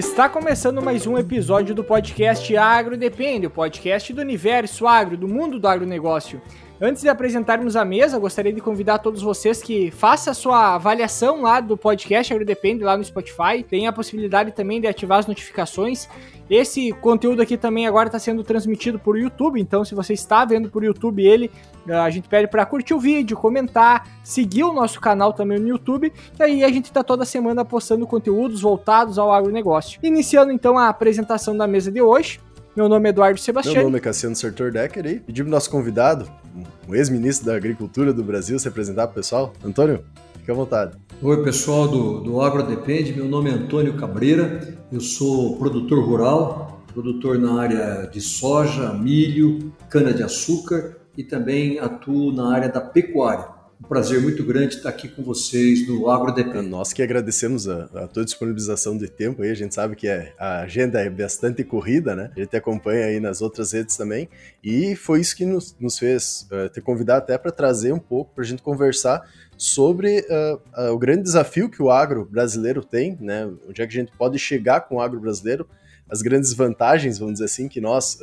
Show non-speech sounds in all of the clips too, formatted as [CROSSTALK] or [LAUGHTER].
Está começando mais um episódio do podcast Agro Depende, o podcast do universo agro, do mundo do agronegócio. Antes de apresentarmos a mesa, gostaria de convidar todos vocês que façam a sua avaliação lá do podcast Agro Depende, lá no Spotify. Tem a possibilidade também de ativar as notificações. Esse conteúdo aqui também agora está sendo transmitido por YouTube, então se você está vendo por YouTube ele, a gente pede para curtir o vídeo, comentar, seguir o nosso canal também no YouTube, e aí a gente está toda semana postando conteúdos voltados ao agronegócio. Iniciando então a apresentação da mesa de hoje, meu nome é Eduardo Sebastião. Meu nome é Cassiano Sertor Decker e pedimos nosso convidado, o ex-ministro da Agricultura do Brasil, se apresentar para o pessoal. Antônio, fique à vontade. Oi, pessoal do, do Agro Depende. Meu nome é Antônio Cabreira. Eu sou produtor rural, produtor na área de soja, milho, cana-de-açúcar e também atuo na área da pecuária. Prazer muito grande estar aqui com vocês no AgroDP. Nós que agradecemos a, a tua disponibilização de tempo aí, a gente sabe que é, a agenda é bastante corrida, né? A gente acompanha aí nas outras redes também, e foi isso que nos, nos fez uh, te convidar até para trazer um pouco, para a gente conversar sobre uh, uh, o grande desafio que o agro brasileiro tem, né? Onde é que a gente pode chegar com o agro brasileiro, as grandes vantagens, vamos dizer assim, que nós,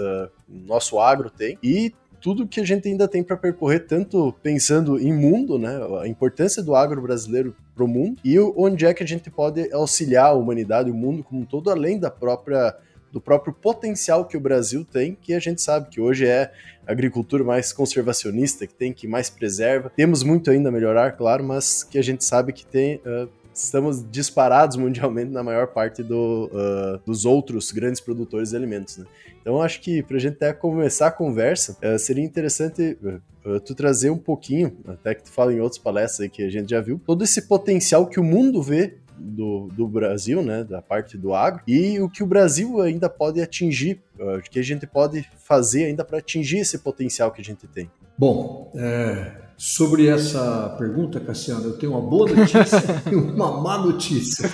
nosso agro tem, e tudo que a gente ainda tem para percorrer, tanto pensando em mundo, né, a importância do agro brasileiro para o mundo, e onde é que a gente pode auxiliar a humanidade, o mundo como um todo, além da própria do próprio potencial que o Brasil tem, que a gente sabe que hoje é a agricultura mais conservacionista, que tem, que mais preserva. Temos muito ainda a melhorar, claro, mas que a gente sabe que tem uh, estamos disparados [LAUGHS] mundialmente na maior parte do, uh, dos outros grandes produtores de alimentos. Né? Então, acho que para a gente até começar a conversa, uh, seria interessante uh, tu trazer um pouquinho, até que tu fala em outras palestras aí que a gente já viu, todo esse potencial que o mundo vê do, do, Brasil, né, da parte do agro, e o que o Brasil ainda pode atingir, o que a gente pode fazer ainda para atingir esse potencial que a gente tem. Bom, é, sobre essa pergunta, Cassiano, eu tenho uma boa notícia [LAUGHS] e uma má notícia.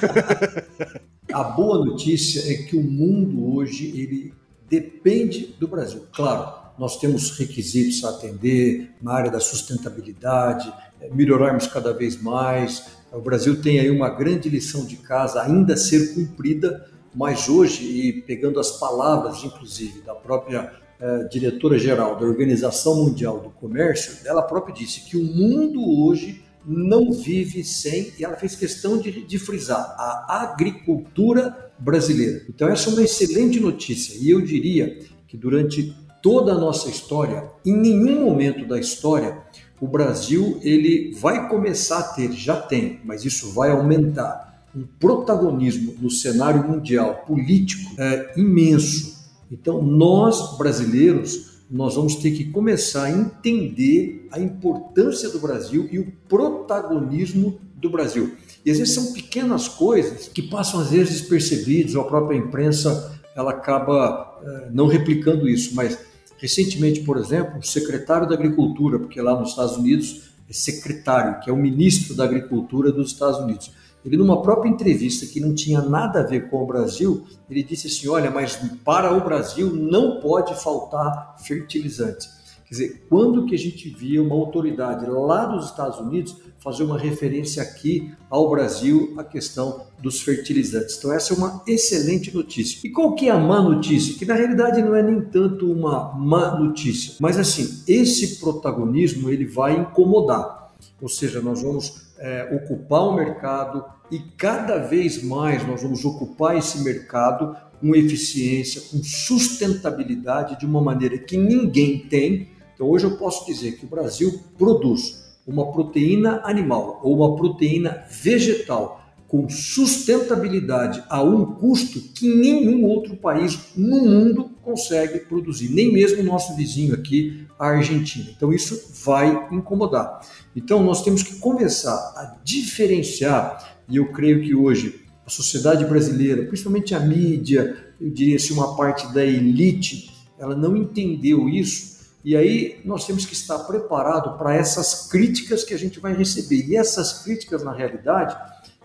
A boa notícia é que o mundo hoje ele depende do Brasil. Claro, nós temos requisitos a atender na área da sustentabilidade, é, melhorarmos cada vez mais. O Brasil tem aí uma grande lição de casa ainda a ser cumprida, mas hoje, e pegando as palavras, inclusive, da própria é, diretora-geral da Organização Mundial do Comércio, ela própria disse que o mundo hoje não vive sem, e ela fez questão de, de frisar, a agricultura brasileira. Então, essa é uma excelente notícia, e eu diria que durante toda a nossa história, em nenhum momento da história, o Brasil ele vai começar a ter, já tem, mas isso vai aumentar, um protagonismo no cenário mundial político é, imenso então, nós brasileiros, nós vamos ter que começar a entender a importância do Brasil e o protagonismo do Brasil. E às vezes são pequenas coisas que passam às vezes despercebidas, a própria imprensa ela acaba eh, não replicando isso, mas recentemente, por exemplo, o secretário da Agricultura, porque lá nos Estados Unidos é secretário, que é o ministro da Agricultura dos Estados Unidos, ele, numa própria entrevista que não tinha nada a ver com o Brasil, ele disse assim: olha, mas para o Brasil não pode faltar fertilizantes. Quer dizer, quando que a gente via uma autoridade lá dos Estados Unidos fazer uma referência aqui ao Brasil a questão dos fertilizantes? Então essa é uma excelente notícia. E qual que é a má notícia? Que na realidade não é nem tanto uma má notícia, mas assim, esse protagonismo ele vai incomodar. Ou seja, nós vamos é, ocupar o mercado e cada vez mais nós vamos ocupar esse mercado com eficiência, com sustentabilidade de uma maneira que ninguém tem. Então hoje eu posso dizer que o Brasil produz uma proteína animal ou uma proteína vegetal com sustentabilidade a um custo que nenhum outro país no mundo consegue produzir, nem mesmo o nosso vizinho aqui, Argentina. Então isso vai incomodar. Então nós temos que começar a diferenciar, e eu creio que hoje a sociedade brasileira, principalmente a mídia, eu diria assim, uma parte da elite, ela não entendeu isso e aí nós temos que estar preparado para essas críticas que a gente vai receber. E essas críticas, na realidade,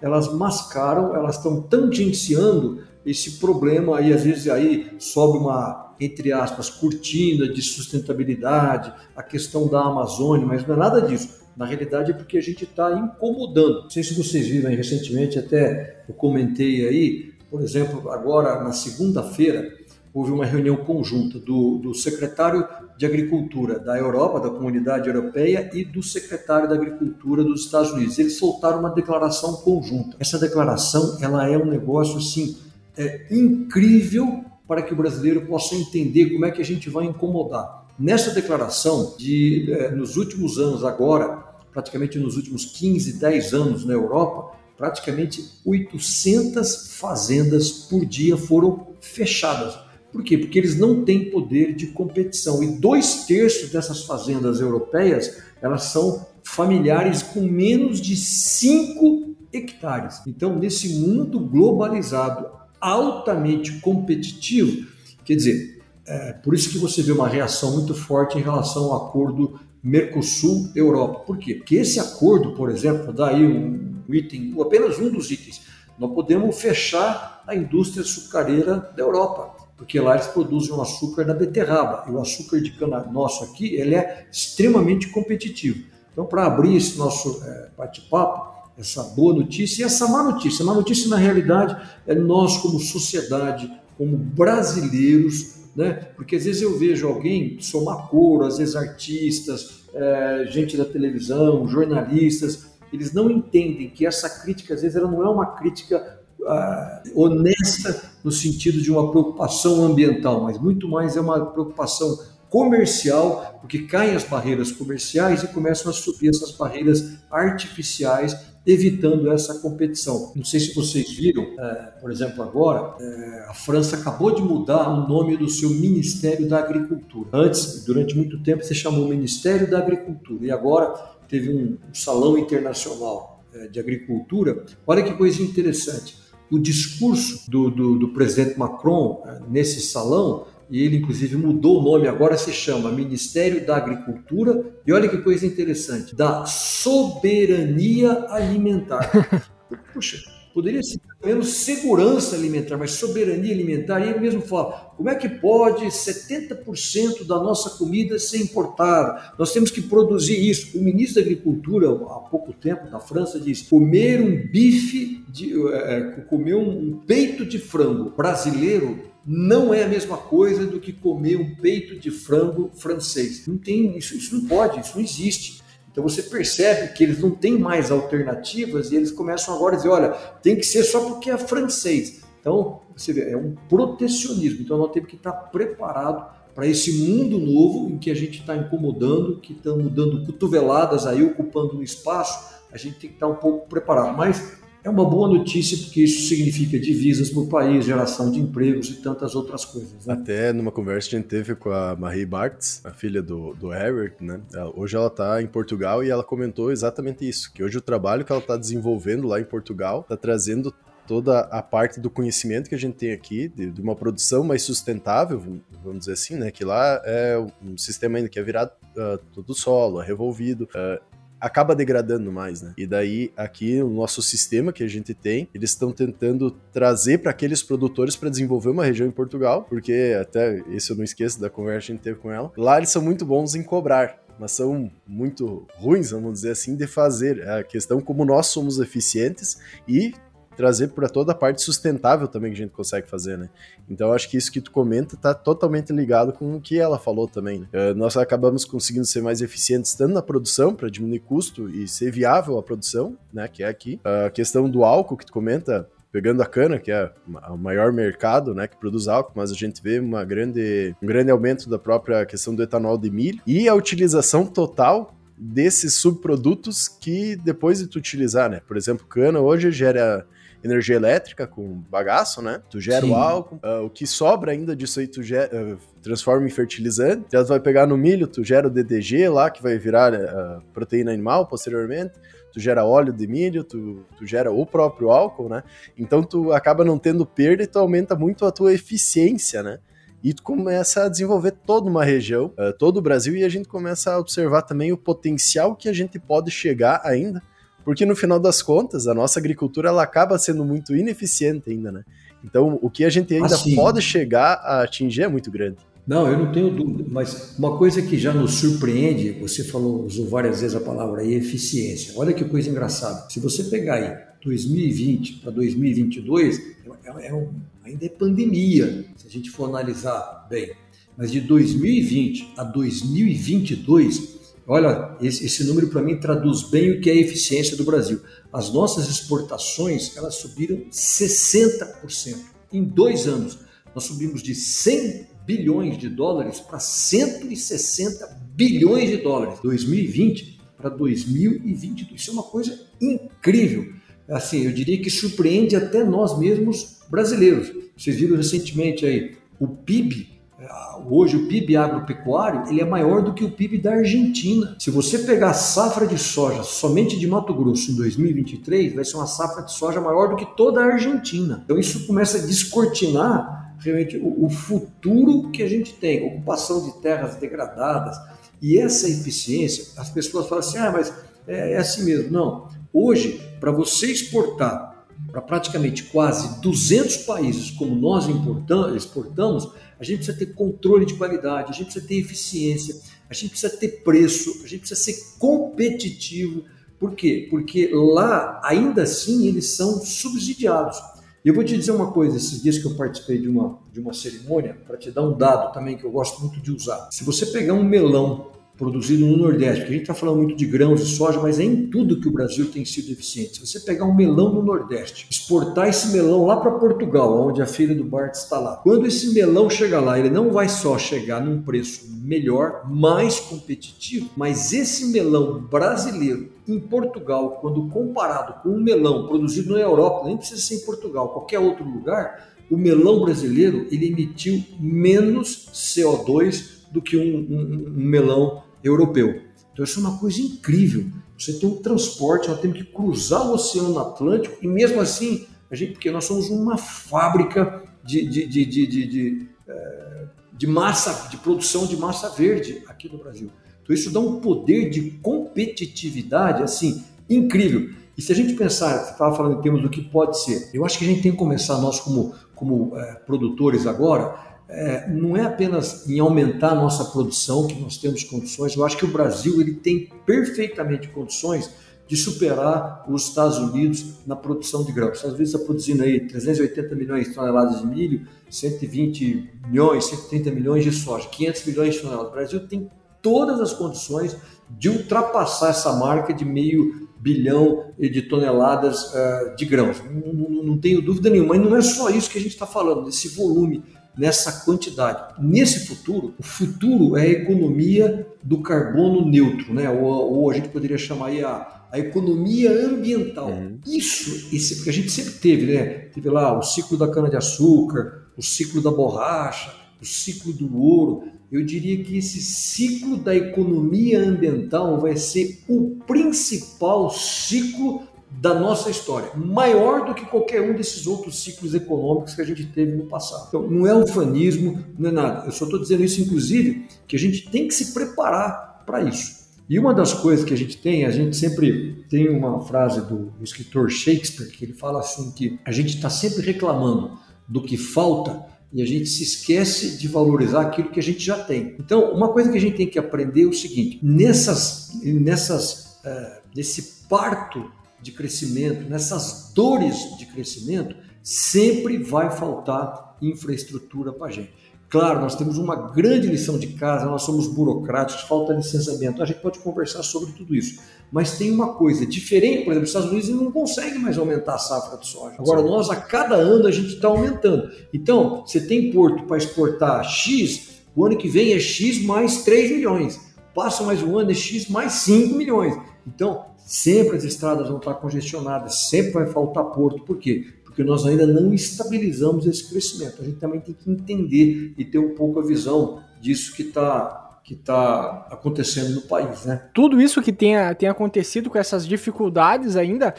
elas mascaram, elas estão tangenciando esse problema e às vezes aí sobe uma, entre aspas, cortina de sustentabilidade, a questão da Amazônia, mas não é nada disso. Na realidade é porque a gente está incomodando. Não sei se vocês viram aí recentemente, até eu comentei aí, Por exemplo, agora na segunda-feira houve uma reunião conjunta do, do secretário de Agricultura da Europa, da Comunidade Europeia, e do secretário da Agricultura dos Estados Unidos. Eles soltaram uma declaração conjunta. Essa declaração ela é um negócio assim é, incrível para que o brasileiro possa entender como é que a gente vai incomodar. Nessa declaração, de, é, nos últimos anos agora, praticamente nos últimos 15, 10 anos na Europa, praticamente 800 fazendas por dia foram fechadas. Por quê? Porque eles não têm poder de competição. E dois terços dessas fazendas europeias, elas são familiares com menos de 5 hectares. Então, nesse mundo globalizado, altamente competitivo, quer dizer, é por isso que você vê uma reação muito forte em relação ao acordo Mercosul-Europa. Por quê? Porque esse acordo, por exemplo, dá aí um item, apenas um dos itens, nós podemos fechar a indústria açucareira da Europa porque lá eles produzem o açúcar da beterraba. E o açúcar de cana nosso aqui, ele é extremamente competitivo. Então, para abrir esse nosso é, bate-papo, essa boa notícia e essa má notícia. A má notícia, na realidade, é nós, como sociedade, como brasileiros, né? porque às vezes eu vejo alguém somar coro, às vezes artistas, é, gente da televisão, jornalistas, eles não entendem que essa crítica, às vezes, ela não é uma crítica uh, honesta no sentido de uma preocupação ambiental, mas muito mais é uma preocupação comercial, porque caem as barreiras comerciais e começam a subir essas barreiras artificiais, evitando essa competição. Não sei se vocês viram, é, por exemplo, agora, é, a França acabou de mudar o nome do seu Ministério da Agricultura. Antes, durante muito tempo, se chamou Ministério da Agricultura, e agora teve um, um salão internacional é, de agricultura. Olha que coisa interessante o discurso do, do, do presidente Macron eh, nesse salão, e ele inclusive mudou o nome, agora se chama Ministério da Agricultura, e olha que coisa interessante, da soberania alimentar. [LAUGHS] Puxa, poderia ser menos segurança alimentar, mas soberania alimentar. E ele mesmo fala: como é que pode 70% da nossa comida ser importada? Nós temos que produzir isso. O ministro da Agricultura, há pouco tempo, na França, disse: comer um bife, de, é, comer um peito de frango brasileiro não é a mesma coisa do que comer um peito de frango francês. Não tem isso, isso não pode, isso não existe. Então você percebe que eles não têm mais alternativas e eles começam agora a dizer, olha, tem que ser só porque é francês. Então, você vê, é um protecionismo. Então nós temos que estar preparado para esse mundo novo em que a gente está incomodando, que estamos dando cotoveladas aí, ocupando um espaço, a gente tem que estar um pouco preparado. Mas é uma boa notícia porque isso significa divisas para o país, geração de empregos e tantas outras coisas. Né? Até numa conversa que a gente teve com a Marie Bartz, a filha do, do Herbert, né? hoje ela está em Portugal e ela comentou exatamente isso, que hoje o trabalho que ela está desenvolvendo lá em Portugal está trazendo toda a parte do conhecimento que a gente tem aqui, de, de, uma produção mais sustentável, vamos dizer assim, né? Que lá é um sistema ainda que é virado uh, todo solo, é revolvido. Uh, acaba degradando mais, né? E daí aqui o nosso sistema que a gente tem, eles estão tentando trazer para aqueles produtores para desenvolver uma região em Portugal, porque até isso eu não esqueço da conversa que a gente teve com ela. Lá eles são muito bons em cobrar mas são muito ruins, vamos dizer assim, de fazer. É a questão como nós somos eficientes e trazer para toda a parte sustentável também que a gente consegue fazer, né? Então acho que isso que tu comenta tá totalmente ligado com o que ela falou também. Né? Uh, nós acabamos conseguindo ser mais eficientes tanto na produção para diminuir custo e ser viável a produção, né? Que é aqui a questão do álcool que tu comenta pegando a cana, que é o maior mercado, né, que produz álcool, mas a gente vê uma grande, um grande aumento da própria questão do etanol de milho e a utilização total desses subprodutos que depois de tu utilizar, né? Por exemplo, cana hoje gera energia elétrica com bagaço, né? Tu gera Sim. o álcool. Uh, o que sobra ainda disso aí, tu gera, uh, transforma em fertilizante. Já tu vai pegar no milho, tu gera o DDG lá, que vai virar uh, proteína animal posteriormente. Tu gera óleo de milho, tu, tu gera o próprio álcool, né? Então tu acaba não tendo perda e tu aumenta muito a tua eficiência, né? e tu começa a desenvolver toda uma região, uh, todo o Brasil, e a gente começa a observar também o potencial que a gente pode chegar ainda porque no final das contas, a nossa agricultura ela acaba sendo muito ineficiente ainda, né? Então, o que a gente ainda assim, pode chegar a atingir é muito grande. Não, eu não tenho dúvida, mas uma coisa que já nos surpreende, você falou, usou várias vezes a palavra aí, eficiência. Olha que coisa engraçada. Se você pegar aí 2020 para 2022, é, é um, ainda é pandemia, se a gente for analisar bem. Mas de 2020 a 2022, olha, esse, esse número para mim traduz bem o que é a eficiência do Brasil. As nossas exportações, elas subiram 60% em dois anos. Nós subimos de 100 bilhões de dólares para 160 bilhões de dólares. 2020 para 2022. Isso é uma coisa incrível. Assim, eu diria que surpreende até nós mesmos brasileiros. Vocês viram recentemente aí o PIB hoje o PIB agropecuário ele é maior do que o PIB da Argentina. Se você pegar a safra de soja somente de Mato Grosso em 2023, vai ser uma safra de soja maior do que toda a Argentina. Então isso começa a descortinar realmente o, futuro que a gente tem, ocupação de terras degradadas. E essa eficiência, as pessoas falam assim, ah, mas é, é assim mesmo. Não. Hoje, para você exportar para praticamente quase 200 países como nós exportamos, a gente precisa ter controle de qualidade, a gente precisa ter eficiência, a gente precisa ter preço, a gente precisa ser competitivo. Por quê? Porque lá, ainda assim, eles são subsidiados. Eu vou te dizer uma coisa: esses dias que eu participei de uma, de uma cerimônia, para te dar um dado também que eu gosto muito de usar. Se você pegar um melão produzido no Nordeste, porque a gente está falando muito de grãos e soja, mas é em tudo que o Brasil tem sido eficiente. Se você pegar um melão no Nordeste, exportar esse melão lá para Portugal, onde a filha do Bart está lá, quando esse melão chegar lá, ele não vai só chegar num preço melhor, mais competitivo, mas esse melão brasileiro em Portugal, quando comparado com um melão produzido na Europa, nem precisa ser em Portugal, qualquer outro lugar, o melão brasileiro ele emitiu menos CO2 do que um, um, um melão europeu. Então isso é uma coisa incrível. Você tem um transporte, nós temos que cruzar o Oceano Atlântico e mesmo assim, a gente, porque nós somos uma fábrica de, de, de, de, de, de, eh, de massa, de produção de massa verde aqui no Brasil. Então isso dá um poder de competitividade assim incrível. E se a gente pensar, você estava falando em termos do que pode ser, eu acho que a gente tem que começar nós como, como é, produtores agora é, não é apenas em aumentar a nossa produção que nós temos condições. Eu acho que o Brasil ele tem perfeitamente condições de superar os Estados Unidos na produção de grãos. Os Estados Unidos está produzindo aí 380 milhões de toneladas de milho, 120 milhões, 130 milhões de soja, 500 milhões de toneladas. O Brasil tem todas as condições de ultrapassar essa marca de meio bilhão de toneladas uh, de grãos. Não, não, não, tenho dúvida nenhuma. Mas não é só isso que a gente está falando, desse volume nessa quantidade. Nesse futuro, o futuro é a economia do carbono neutro, né? ou, ou a gente poderia chamar a, a economia ambiental. Uhum. Isso, esse, porque a gente sempre teve, né? Teve lá o ciclo da cana-de-açúcar, o ciclo da borracha, o ciclo do ouro. Eu diria que esse ciclo da economia ambiental vai ser o principal ciclo da nossa história, maior do que qualquer um desses outros ciclos econômicos que a gente teve no passado. Então, não é ufanismo, não é nada. Eu só estou dizendo isso, inclusive, que a gente tem que se preparar para isso. E uma das coisas que a gente tem, a gente sempre tem uma frase do escritor Shakespeare que ele fala assim que a gente está sempre reclamando do que falta e a gente se esquece de valorizar aquilo que a gente já tem. Então, uma coisa que a gente tem que aprender é o seguinte: nessas, nessas, uh, nesse parto de crescimento, nessas dores de crescimento, sempre vai faltar infraestrutura para a gente. Claro, nós temos uma grande lição de casa, nós somos burocráticos, falta licenciamento, a gente pode conversar sobre tudo isso. Mas tem uma coisa diferente, por exemplo, os Estados Unidos não conseguem mais aumentar a safra de soja. Agora, nós, a cada ano, a gente está aumentando. Então, você tem porto para exportar X, o ano que vem é X mais 3 milhões. Passa mais um ano, é X mais 5 milhões. Então, Sempre as estradas vão estar congestionadas, sempre vai faltar porto. Por quê? Porque nós ainda não estabilizamos esse crescimento. A gente também tem que entender e ter um pouco a visão disso que está que está acontecendo no país, né? Tudo isso que tem, tem acontecido com essas dificuldades ainda,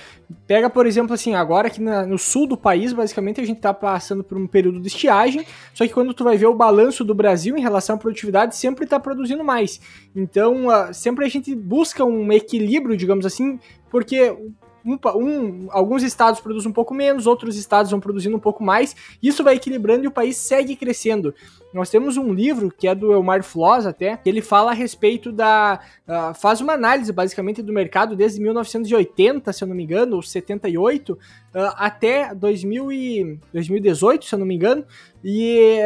pega, por exemplo, assim, agora na, no sul do país, basicamente a gente está passando por um período de estiagem, só que quando tu vai ver o balanço do Brasil em relação à produtividade, sempre está produzindo mais. Então, uh, sempre a gente busca um equilíbrio, digamos assim, porque um, um, alguns estados produzem um pouco menos, outros estados vão produzindo um pouco mais. Isso vai equilibrando e o país segue crescendo. Nós temos um livro que é do Elmar Floss até, que ele fala a respeito da. Uh, faz uma análise basicamente do mercado desde 1980, se eu não me engano, ou 78, uh, até 2000 e, 2018, se eu não me engano, e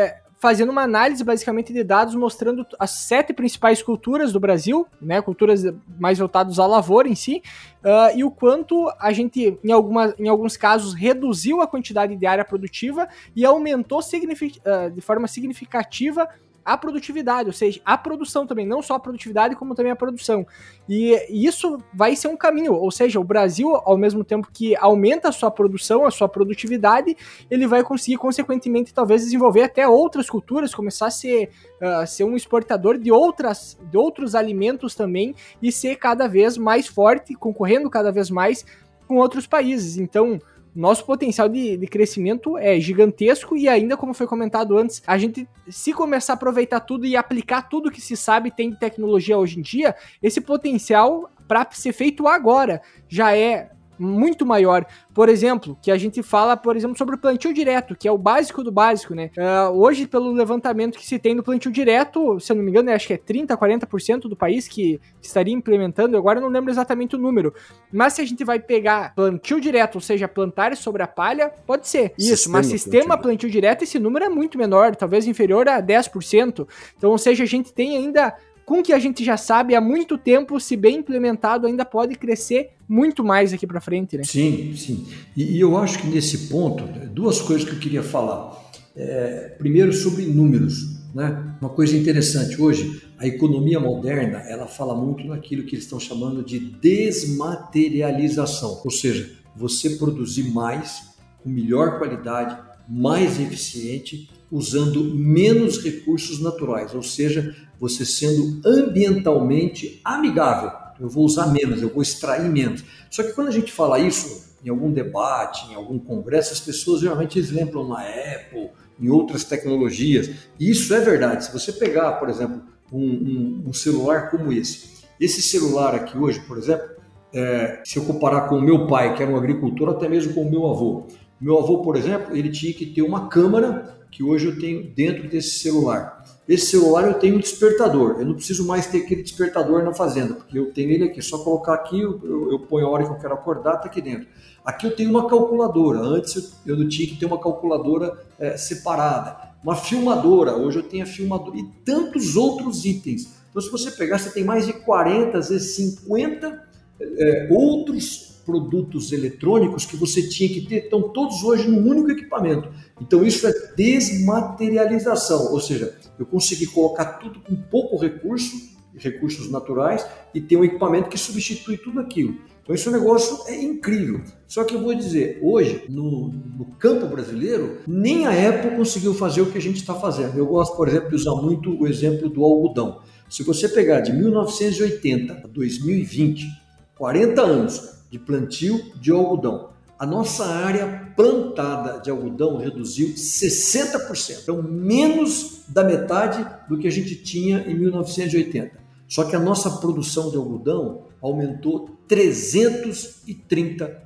fazendo uma análise basicamente de dados mostrando as sete principais culturas do Brasil, né, culturas mais voltadas à lavoura em si, uh, e o quanto a gente, em, alguma, em alguns casos, reduziu a quantidade de área produtiva e aumentou uh, de forma significativa a produtividade, ou seja, a produção também, não só a produtividade, como também a produção. E isso vai ser um caminho, ou seja, o Brasil, ao mesmo tempo que aumenta a sua produção, a sua produtividade, ele vai conseguir, consequentemente, talvez desenvolver até outras culturas, começar a ser, uh, ser um exportador de, outras, de outros alimentos também e ser cada vez mais forte, concorrendo cada vez mais com outros países. Então, nosso potencial de, de, crescimento é gigantesco e ainda, como foi comentado antes, a gente, se começar a aproveitar tudo e aplicar tudo que se sabe tem de tecnologia hoje em dia, esse potencial para ser feito agora já é muito maior. Por exemplo, que a gente fala, por exemplo, sobre o plantio direto, que é o básico do básico, né? Uh, hoje, pelo levantamento que se tem do plantio direto, se eu não me engano, acho que é 30, 40% do país que estaria implementando, agora eu não lembro exatamente o número. Mas se a gente vai pegar plantio direto, ou seja, plantar sobre a palha, pode ser. Isso, sistema mas sistema plantio, plantio direto, esse número é muito menor, talvez inferior a 10%. Então, ou seja, a gente tem ainda com o que a gente já sabe há muito tempo, se bem implementado, ainda pode crescer muito mais aqui para frente, né? Sim, sim. E, e, eu acho que nesse ponto, duas coisas que eu queria falar. É, primeiro sobre números, né? Uma coisa interessante hoje, a economia moderna, ela fala muito naquilo que eles estão chamando de desmaterialização, ou seja, você produzir mais com melhor qualidade, mais eficiente, usando menos recursos naturais, ou seja, você sendo ambientalmente amigável. Eu vou usar menos, eu vou extrair menos. Só que quando a gente fala isso em algum debate, em algum congresso, as pessoas geralmente lembram na Apple, em outras tecnologias. E isso é verdade. Se você pegar, por exemplo, um, um, um celular como esse, esse celular aqui hoje, por exemplo, é, se eu comparar com o meu pai, que era um agricultor, até mesmo com o meu avô. Meu avô, por exemplo, ele tinha que ter uma câmera que hoje eu tenho dentro desse celular. Esse celular eu tenho um despertador. Eu não preciso mais ter aquele despertador na fazenda, porque eu tenho ele aqui. Só colocar aqui, eu, eu ponho a hora que eu quero acordar, está aqui dentro. Aqui eu tenho uma calculadora. Antes eu, eu tinha que ter uma calculadora é, separada. Uma filmadora. Hoje eu tenho a filmadora. E tantos outros itens. Então, se você pegar, você tem mais de 40, às vezes 50 é, outros produtos eletrônicos que você tinha que ter, estão todos hoje num único equipamento. Então isso é desmaterialização, ou seja, eu consegui colocar tudo com pouco recurso, recursos naturais, e ter um equipamento que substitui tudo aquilo. Então esse negócio é incrível. Só que eu vou dizer, hoje, no, no campo brasileiro, nem a Apple conseguiu fazer o que a gente está fazendo. Eu gosto, por exemplo, de usar muito o exemplo do algodão. Se você pegar de 1980 a 2020, 40 anos, de plantio de algodão. A nossa área plantada de algodão reduziu 60%, então menos da metade do que a gente tinha em 1980. Só que a nossa produção de algodão aumentou 330%.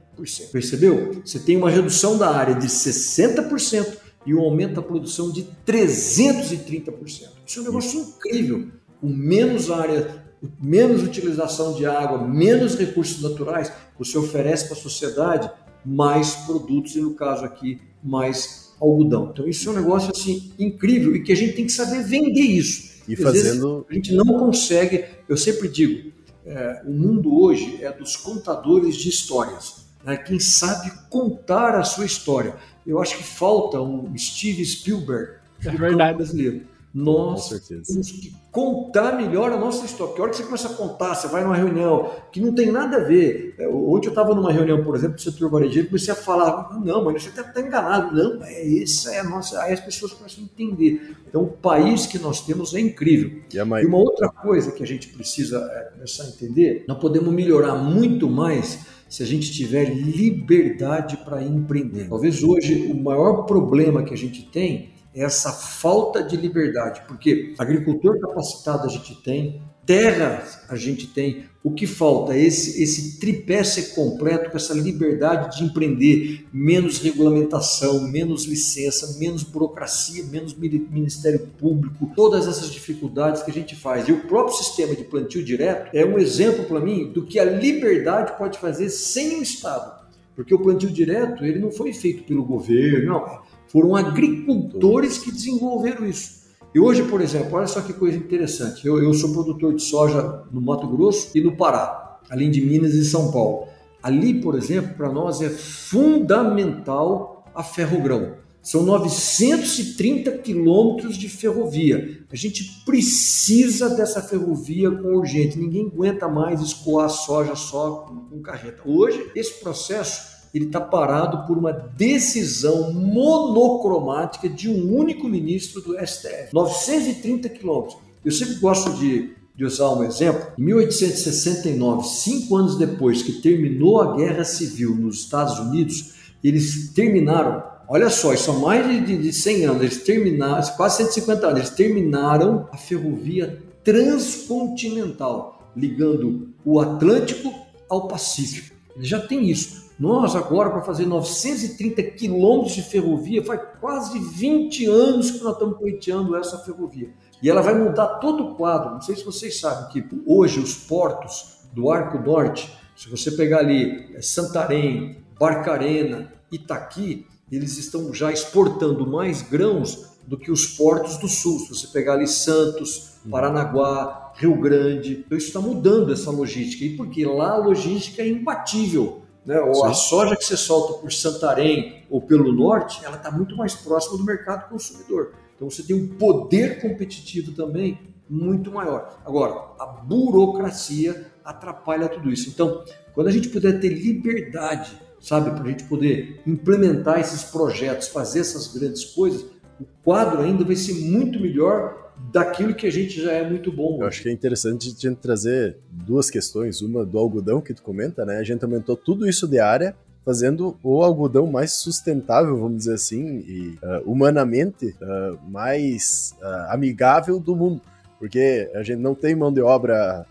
Percebeu? Você tem uma redução da área de 60% e um aumento da produção de 330%. Isso é um negócio incrível. Com menos área menos utilização de água, menos recursos naturais, você oferece para a sociedade mais produtos e no caso aqui mais algodão. Então isso é um negócio assim incrível e que a gente tem que saber vender isso. E fazendo a gente não consegue. Eu sempre digo, é, o mundo hoje é dos contadores de histórias. Né? Quem sabe contar a sua história. Eu acho que falta um Steve Spielberg é verdade brasileiro nós temos que contar melhor a nossa história. Porque a hora que você começa a contar, você vai numa reunião que não tem nada a ver. É, ontem eu estava numa reunião, por exemplo, do setor varejeiro, comecei a falar, não, mas você está tá enganado. Não, é, essa é a nossa. Aí as pessoas começam a entender. Então, o país que nós temos é incrível. E, e uma outra coisa que a gente precisa é, começar a entender, nós podemos melhorar muito mais se a gente tiver liberdade para empreender. Talvez hoje o maior problema que a gente tem é essa falta de liberdade, porque agricultor capacitado a gente tem, terra a gente tem, o que falta é esse, esse tripé ser completo com essa liberdade de empreender, menos regulamentação, menos licença, menos burocracia, menos Ministério Público, todas essas dificuldades que a gente faz. E o próprio sistema de plantio direto é um exemplo para mim do que a liberdade pode fazer sem o Estado. Porque o plantio direto ele não foi feito pelo governo, não. Foram agricultores que desenvolveram isso. E hoje, por exemplo, olha só que coisa interessante. Eu, eu sou produtor de soja no Mato Grosso e no Pará, além de Minas e São Paulo. Ali, por exemplo, para nós é fundamental a ferrogrão. São 930 quilômetros de ferrovia. A gente precisa dessa ferrovia com urgente. Ninguém aguenta mais escoar soja só com, com carreta. Hoje, esse processo ele está parado por uma decisão monocromática de um único ministro do STF. 930 quilômetros. Eu sempre gosto de, de usar um exemplo. Em 1869, cinco anos depois que terminou a Guerra Civil nos Estados Unidos, eles terminaram Olha só, isso há mais de, de 100 anos, eles terminaram, quase 150 anos, eles terminaram a ferrovia transcontinental, ligando o Atlântico ao Pacífico. Já tem isso. Nós agora, para fazer 930 quilômetros de ferrovia, faz quase 20 anos que nós estamos pleiteando essa ferrovia. E ela vai mudar todo o quadro. Não sei se vocês sabem que hoje os portos do Arco Norte, se você pegar ali é, Santarém, Barcarena, Itaqui, eles estão já exportando mais grãos do que os portos do sul. Se você pegar ali Santos, Paranaguá, Rio Grande, então isso está mudando essa logística. E porque lá a logística é imbatível. Né? Ou a soja que você solta por Santarém ou pelo norte, ela está muito mais próxima do mercado consumidor. Então você tem um poder competitivo também muito maior. Agora, a burocracia atrapalha tudo isso. Então, quando a gente puder ter liberdade, sabe, para a gente poder implementar esses projetos, fazer essas grandes coisas, o quadro ainda vai ser muito melhor daquilo que a gente já é muito bom. Eu acho que é interessante a gente trazer duas questões. Uma do algodão que tu comenta, né? A gente aumentou tudo isso de área fazendo o algodão mais sustentável, vamos dizer assim, e uh, humanamente uh, mais uh, amigável do mundo. Porque a gente não tem mão de obra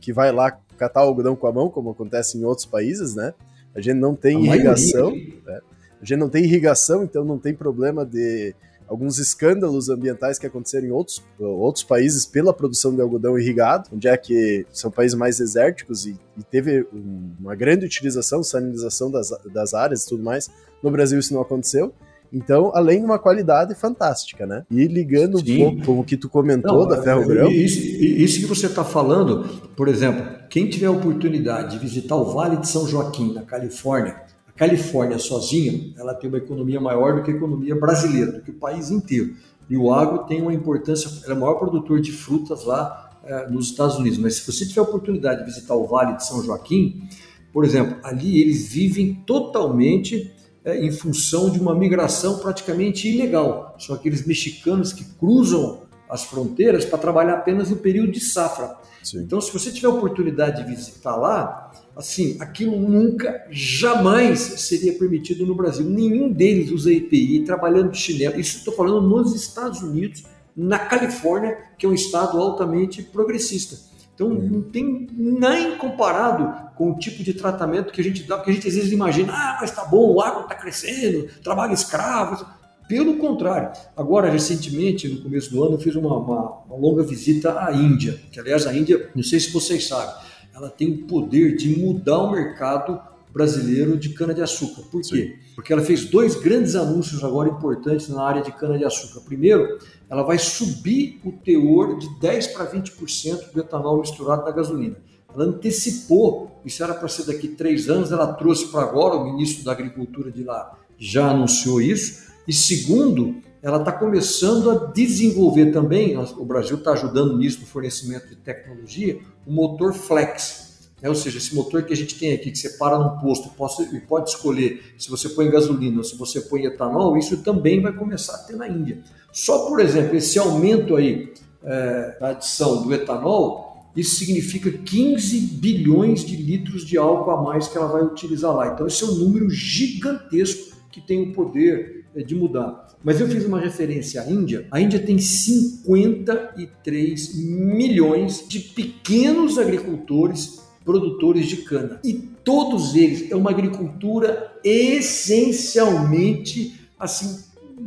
que vai lá catar o algodão com a mão, como acontece em outros países, né? A gente não tem a irrigação, né? a gente não tem irrigação, então não tem problema de alguns escândalos ambientais que aconteceram em outros, outros países pela produção de algodão irrigado, onde é que são países mais desérticos e, e teve um, uma grande utilização, sanitização das, das áreas e tudo mais. No Brasil isso não aconteceu. Então, além de uma qualidade fantástica, né? E ligando Sim. um pouco com o que tu comentou não, da Ferro Grão. Isso, isso que você está falando, por exemplo, quem tiver a oportunidade de visitar o Vale de São Joaquim, na Califórnia, Califórnia sozinha, ela tem uma economia maior do que a economia brasileira, do que o país inteiro. E o agro tem uma importância, ela é o maior produtor de frutas lá é, nos Estados Unidos. Mas se você tiver a oportunidade de visitar o Vale de São Joaquim, por exemplo, ali eles vivem totalmente é, em função de uma migração praticamente ilegal. São aqueles mexicanos que cruzam as fronteiras para trabalhar apenas no período de safra. Sim. Então, se você tiver a oportunidade de visitar lá, assim, aquilo nunca, jamais seria permitido no Brasil. Nenhum deles usa EPI trabalhando de chinelo. Isso estou falando nos Estados Unidos, na Califórnia, que é um estado altamente progressista. Então hum. não tem nem comparado com o tipo de tratamento que a gente dá, porque a gente às vezes imagina, ah, mas tá bom, o agro está crescendo, trabalho escravo. Pelo contrário, agora recentemente, no começo do ano, eu fiz uma, uma, uma longa visita à Índia, que aliás a Índia, não sei se vocês sabem, ela tem o poder de mudar o mercado brasileiro de cana-de-açúcar. Por quê? Sim. Porque ela fez dois grandes anúncios agora importantes na área de cana-de-açúcar. Primeiro, ela vai subir o teor de 10% para 20% do etanol misturado na gasolina. Ela antecipou, isso era para ser daqui três anos, ela trouxe para agora, o ministro da Agricultura de lá já anunciou isso. E segundo, ela está começando a desenvolver também, o Brasil está ajudando nisso no fornecimento de tecnologia, o motor flex. Né? Ou seja, esse motor que a gente tem aqui, que você para num posto e pode escolher se você põe gasolina ou se você põe etanol, isso também vai começar a ter na Índia. Só, por exemplo, esse aumento aí é, da adição do etanol, isso significa 15 bilhões de litros de álcool a mais que ela vai utilizar lá. Então, esse é um número gigantesco que tem o poder de mudar. Mas eu fiz uma referência à Índia. A Índia tem 53 milhões de pequenos agricultores produtores de cana. E todos eles é uma agricultura essencialmente assim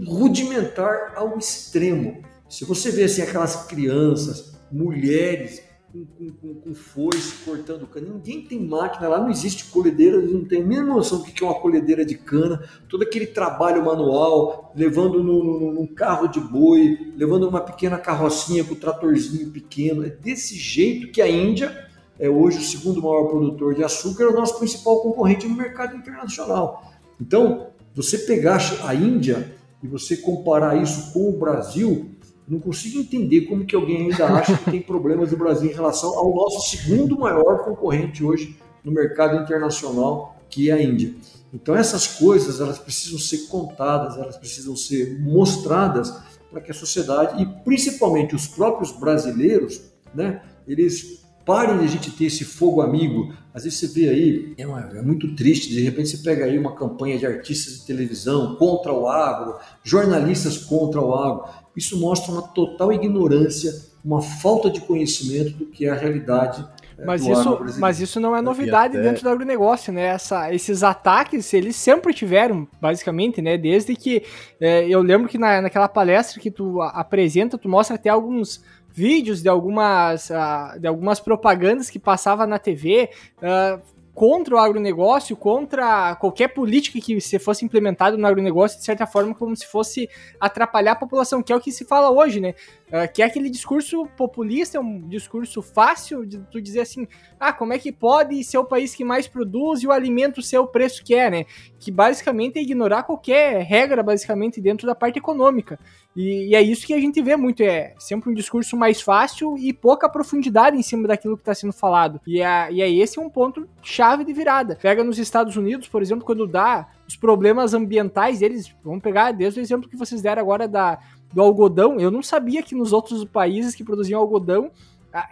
rudimentar ao extremo. Se você vê assim aquelas crianças, mulheres com, com, com, foice cortando cana. Ninguém tem máquina lá, não existe colhedeira, não tem mínima noção do que é uma colhedeira de cana. Todo aquele trabalho manual, levando num, carro de boi, levando uma pequena carrocinha com tratorzinho pequeno. É desse jeito que a Índia é hoje o segundo maior produtor de açúcar, é o nosso principal concorrente no mercado internacional. Então, você pegar a Índia e você comparar isso com o Brasil, não consigo entender como que alguém ainda acha que tem problemas no Brasil em relação ao nosso segundo maior concorrente hoje no mercado internacional, que é a Índia. Então essas coisas elas precisam ser contadas, elas precisam ser mostradas para que a sociedade e principalmente os próprios brasileiros, né, eles parem de a gente ter esse fogo amigo. Às vezes você vê aí, é, uma, é, muito triste, de repente você pega aí uma campanha de artistas de televisão contra o agro, jornalistas contra o agro. Isso mostra uma total ignorância, uma falta de conhecimento do que é a realidade é, mas isso, mas isso não é novidade até... dentro do agronegócio, né? Essa, esses ataques, eles sempre tiveram, basicamente, né? Desde que é, eu lembro que na, naquela palestra que tu apresenta, tu mostra até alguns vídeos de algumas, uh, de algumas propagandas que passava na TV. Uh, contra o agronegócio, contra qualquer política que se fosse implementada no agronegócio, de certa forma, como se fosse atrapalhar a população, que é o que se fala hoje, né? Uh, que é aquele discurso populista, é um discurso fácil de tu dizer assim, ah, como é que pode ser o país que mais produz e o alimento ser o preço que é, né? Que basicamente é ignorar qualquer regra, basicamente, dentro da parte econômica. E, e, é isso que a gente vê muito, é sempre um discurso mais fácil e pouca profundidade em cima daquilo que está sendo falado. E é, e é esse um ponto chave de virada. Pega nos Estados Unidos, por exemplo, quando dá os problemas ambientais deles, vamos pegar desde o exemplo que vocês deram agora da, do algodão, eu não sabia que nos outros países que produziam algodão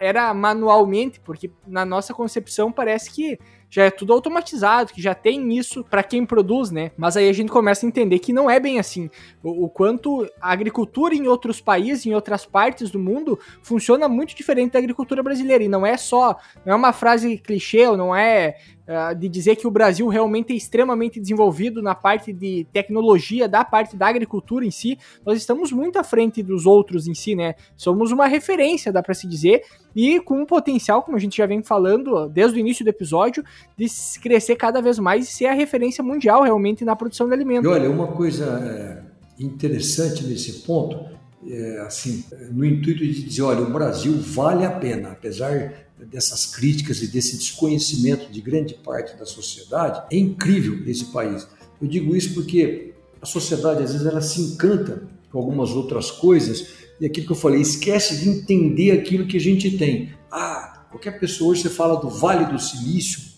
era manualmente, porque na nossa concepção parece que já é tudo automatizado, que já tem isso para quem produz, né? Mas aí a gente começa a entender que não é bem assim. O, o, quanto a agricultura em outros países, em outras partes do mundo, funciona muito diferente da agricultura brasileira. E não é só, não é uma frase clichê, ou não é uh, de dizer que o Brasil realmente é extremamente desenvolvido na parte de tecnologia, da parte da agricultura em si. Nós estamos muito à frente dos outros em si, né? Somos uma referência, dá para se dizer, e com um potencial, como a gente já vem falando desde o início do episódio, de crescer cada vez mais e ser a referência mundial realmente na produção de alimentos. E olha, uma coisa é, interessante nesse ponto, é, assim, no intuito de dizer, olha, o Brasil vale a pena, apesar dessas críticas e desse desconhecimento de grande parte da sociedade, é incrível esse país. Eu digo isso porque a sociedade às vezes ela se encanta com algumas outras coisas e aquilo que eu falei, esquece de entender aquilo que a gente tem. Ah, qualquer pessoa hoje você fala do Vale do Silício,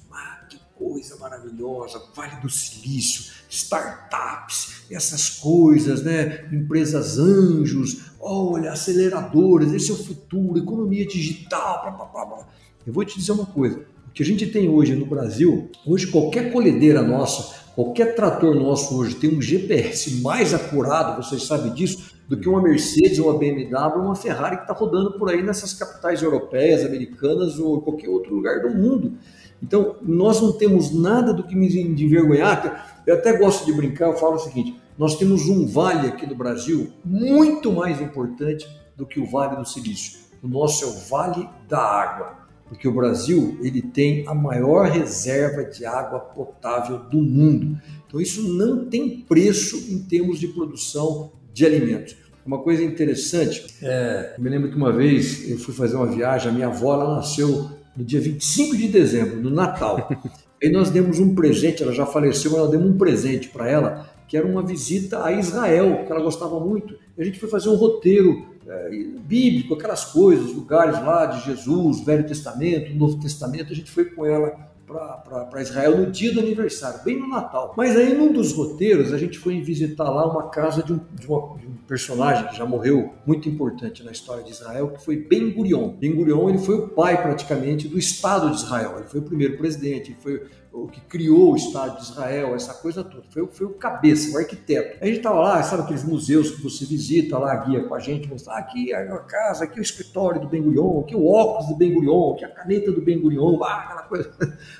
coisa maravilhosa, Vale do Silício, startups, essas coisas, né? Empresas anjos, olha, aceleradoras, esse é o futuro, economia digital, blá, blá, blá, blá. Eu vou te dizer uma coisa, o que a gente tem hoje no Brasil, hoje qualquer colhedeira nossa, qualquer trator nosso hoje tem um GPS mais acurado, vocês sabem disso, do que uma Mercedes, uma BMW, uma Ferrari que está rodando por aí nessas capitais europeias, americanas ou qualquer outro lugar do mundo. Então, nós não temos nada do que me envergonhar. Eu até gosto de brincar, eu falo o seguinte: nós temos um vale aqui no Brasil muito mais importante do que o Vale do Silício. O nosso é o Vale da Água, porque o Brasil ele tem a maior reserva de água potável do mundo. Então, isso não tem preço em termos de produção de alimentos. Uma coisa interessante, é, me lembro que uma vez eu fui fazer uma viagem, a minha avó ela nasceu no dia 25 de dezembro, no Natal. [LAUGHS] Aí nós demos um presente, ela já faleceu, mas nós demos um presente para ela, que era uma visita a Israel, que ela gostava muito. E a gente foi fazer um roteiro é, bíblico, aquelas coisas, lugares lá de Jesus, Velho Testamento, Novo Testamento. A gente foi com ela para Israel no dia do aniversário, bem no Natal. Mas aí, num dos roteiros, a gente foi visitar lá uma casa de um, de, uma, de um personagem que já morreu, muito importante na história de Israel, que foi Ben Gurion. Ben Gurion ele foi o pai, praticamente, do Estado de Israel. Ele foi o primeiro presidente, foi o que criou o Estado de Israel, essa coisa toda. Foi, foi o cabeça, o arquiteto. A gente estava lá, sabe aqueles museus que você visita lá, guia com a gente, mostra ah, aqui a casa, aqui o escritório do Ben Gurion, aqui o óculos do Ben Gurion, aqui a caneta do Ben Gurion, ah, [LAUGHS] aquela coisa.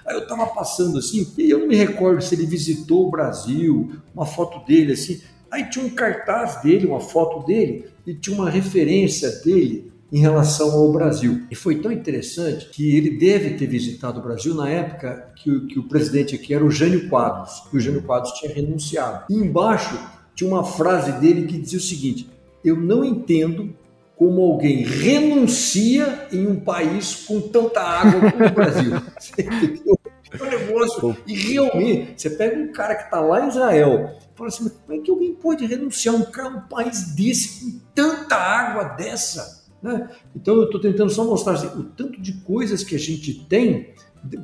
Aí eu estava passando assim, e eu não me recordo se ele visitou o Brasil, uma foto dele assim. Aí tinha um cartaz dele, uma foto dele, e tinha uma referência dele em relação ao Brasil. E foi tão interessante que ele deve ter visitado o Brasil na época que o, que o presidente aqui era o Jânio Quadros, que o Jânio Quadros tinha renunciado. E embaixo tinha uma frase dele que dizia o seguinte: Eu não entendo como alguém renuncia em um país com tanta água como o Brasil. [LAUGHS] um negócio. E realmente, você pega um cara que está lá em Israel, fala assim, como é que alguém pode renunciar a um, um país desse com tanta água dessa? Né? Então eu estou tentando só mostrar assim, o tanto de coisas que a gente tem,